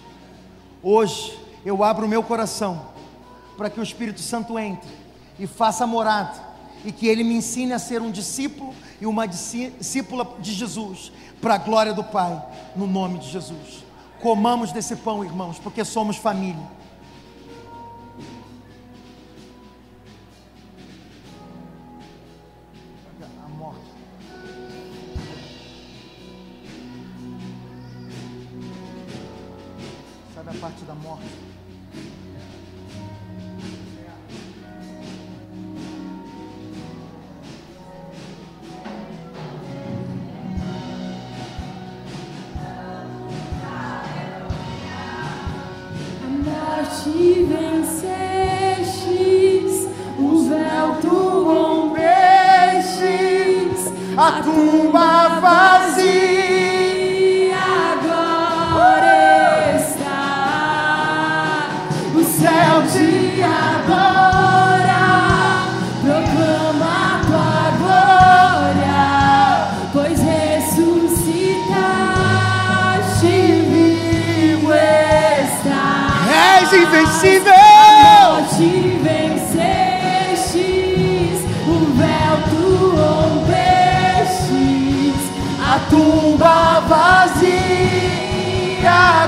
Hoje eu abro o meu coração para que o Espírito Santo entre e faça morada e que ele me ensine a ser um discípulo e uma discípula de Jesus, para a glória do Pai, no nome de Jesus. Comamos desse pão, irmãos, porque somos família. parte da morte. Tumba vazia.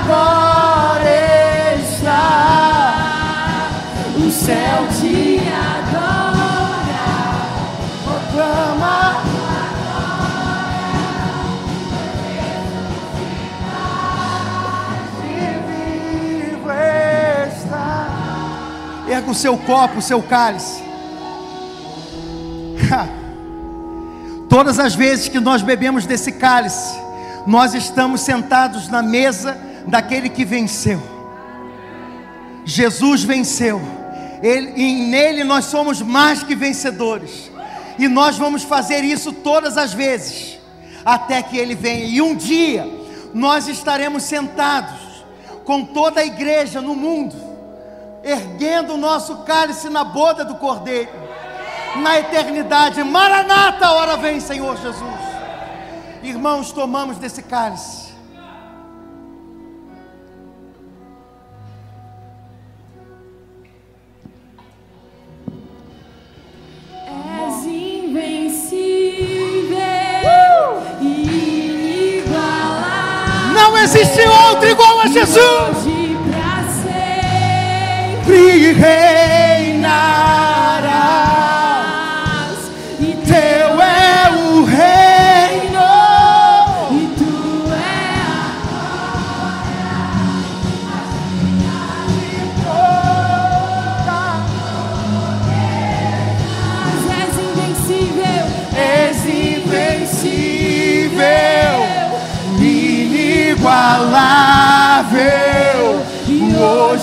Agora está. O céu te adora, proclama. Erga o seu copo, o seu cálice. Todas as vezes que nós bebemos desse cálice, nós estamos sentados na mesa daquele que venceu. Jesus venceu. Ele, e nele nós somos mais que vencedores. E nós vamos fazer isso todas as vezes, até que ele venha. E um dia nós estaremos sentados com toda a igreja no mundo erguendo o nosso cálice na boda do Cordeiro, na eternidade. Maranata, hora vem, Senhor Jesus. Irmãos, tomamos desse cálice. Não existe outro igual a Jesus. Sempre. Reinarás,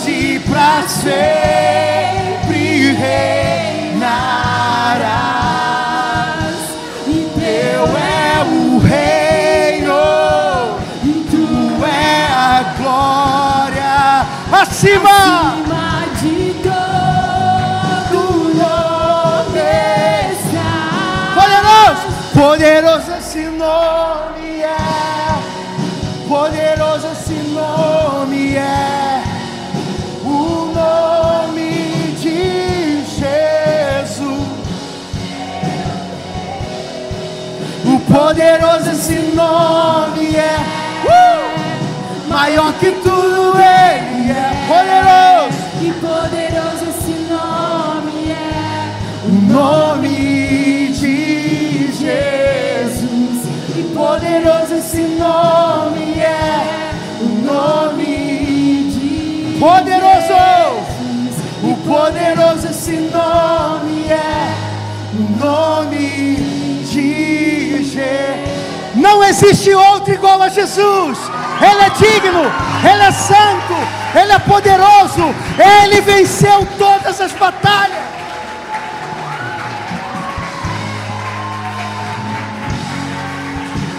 hoje para sempre reinarás, e teu é o reino, e tu é a glória acima, acima poderoso existe outro igual a Jesus. Ele é digno, Ele é santo, Ele é poderoso, Ele venceu todas as batalhas.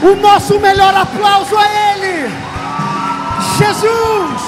O nosso melhor aplauso a Ele, Jesus.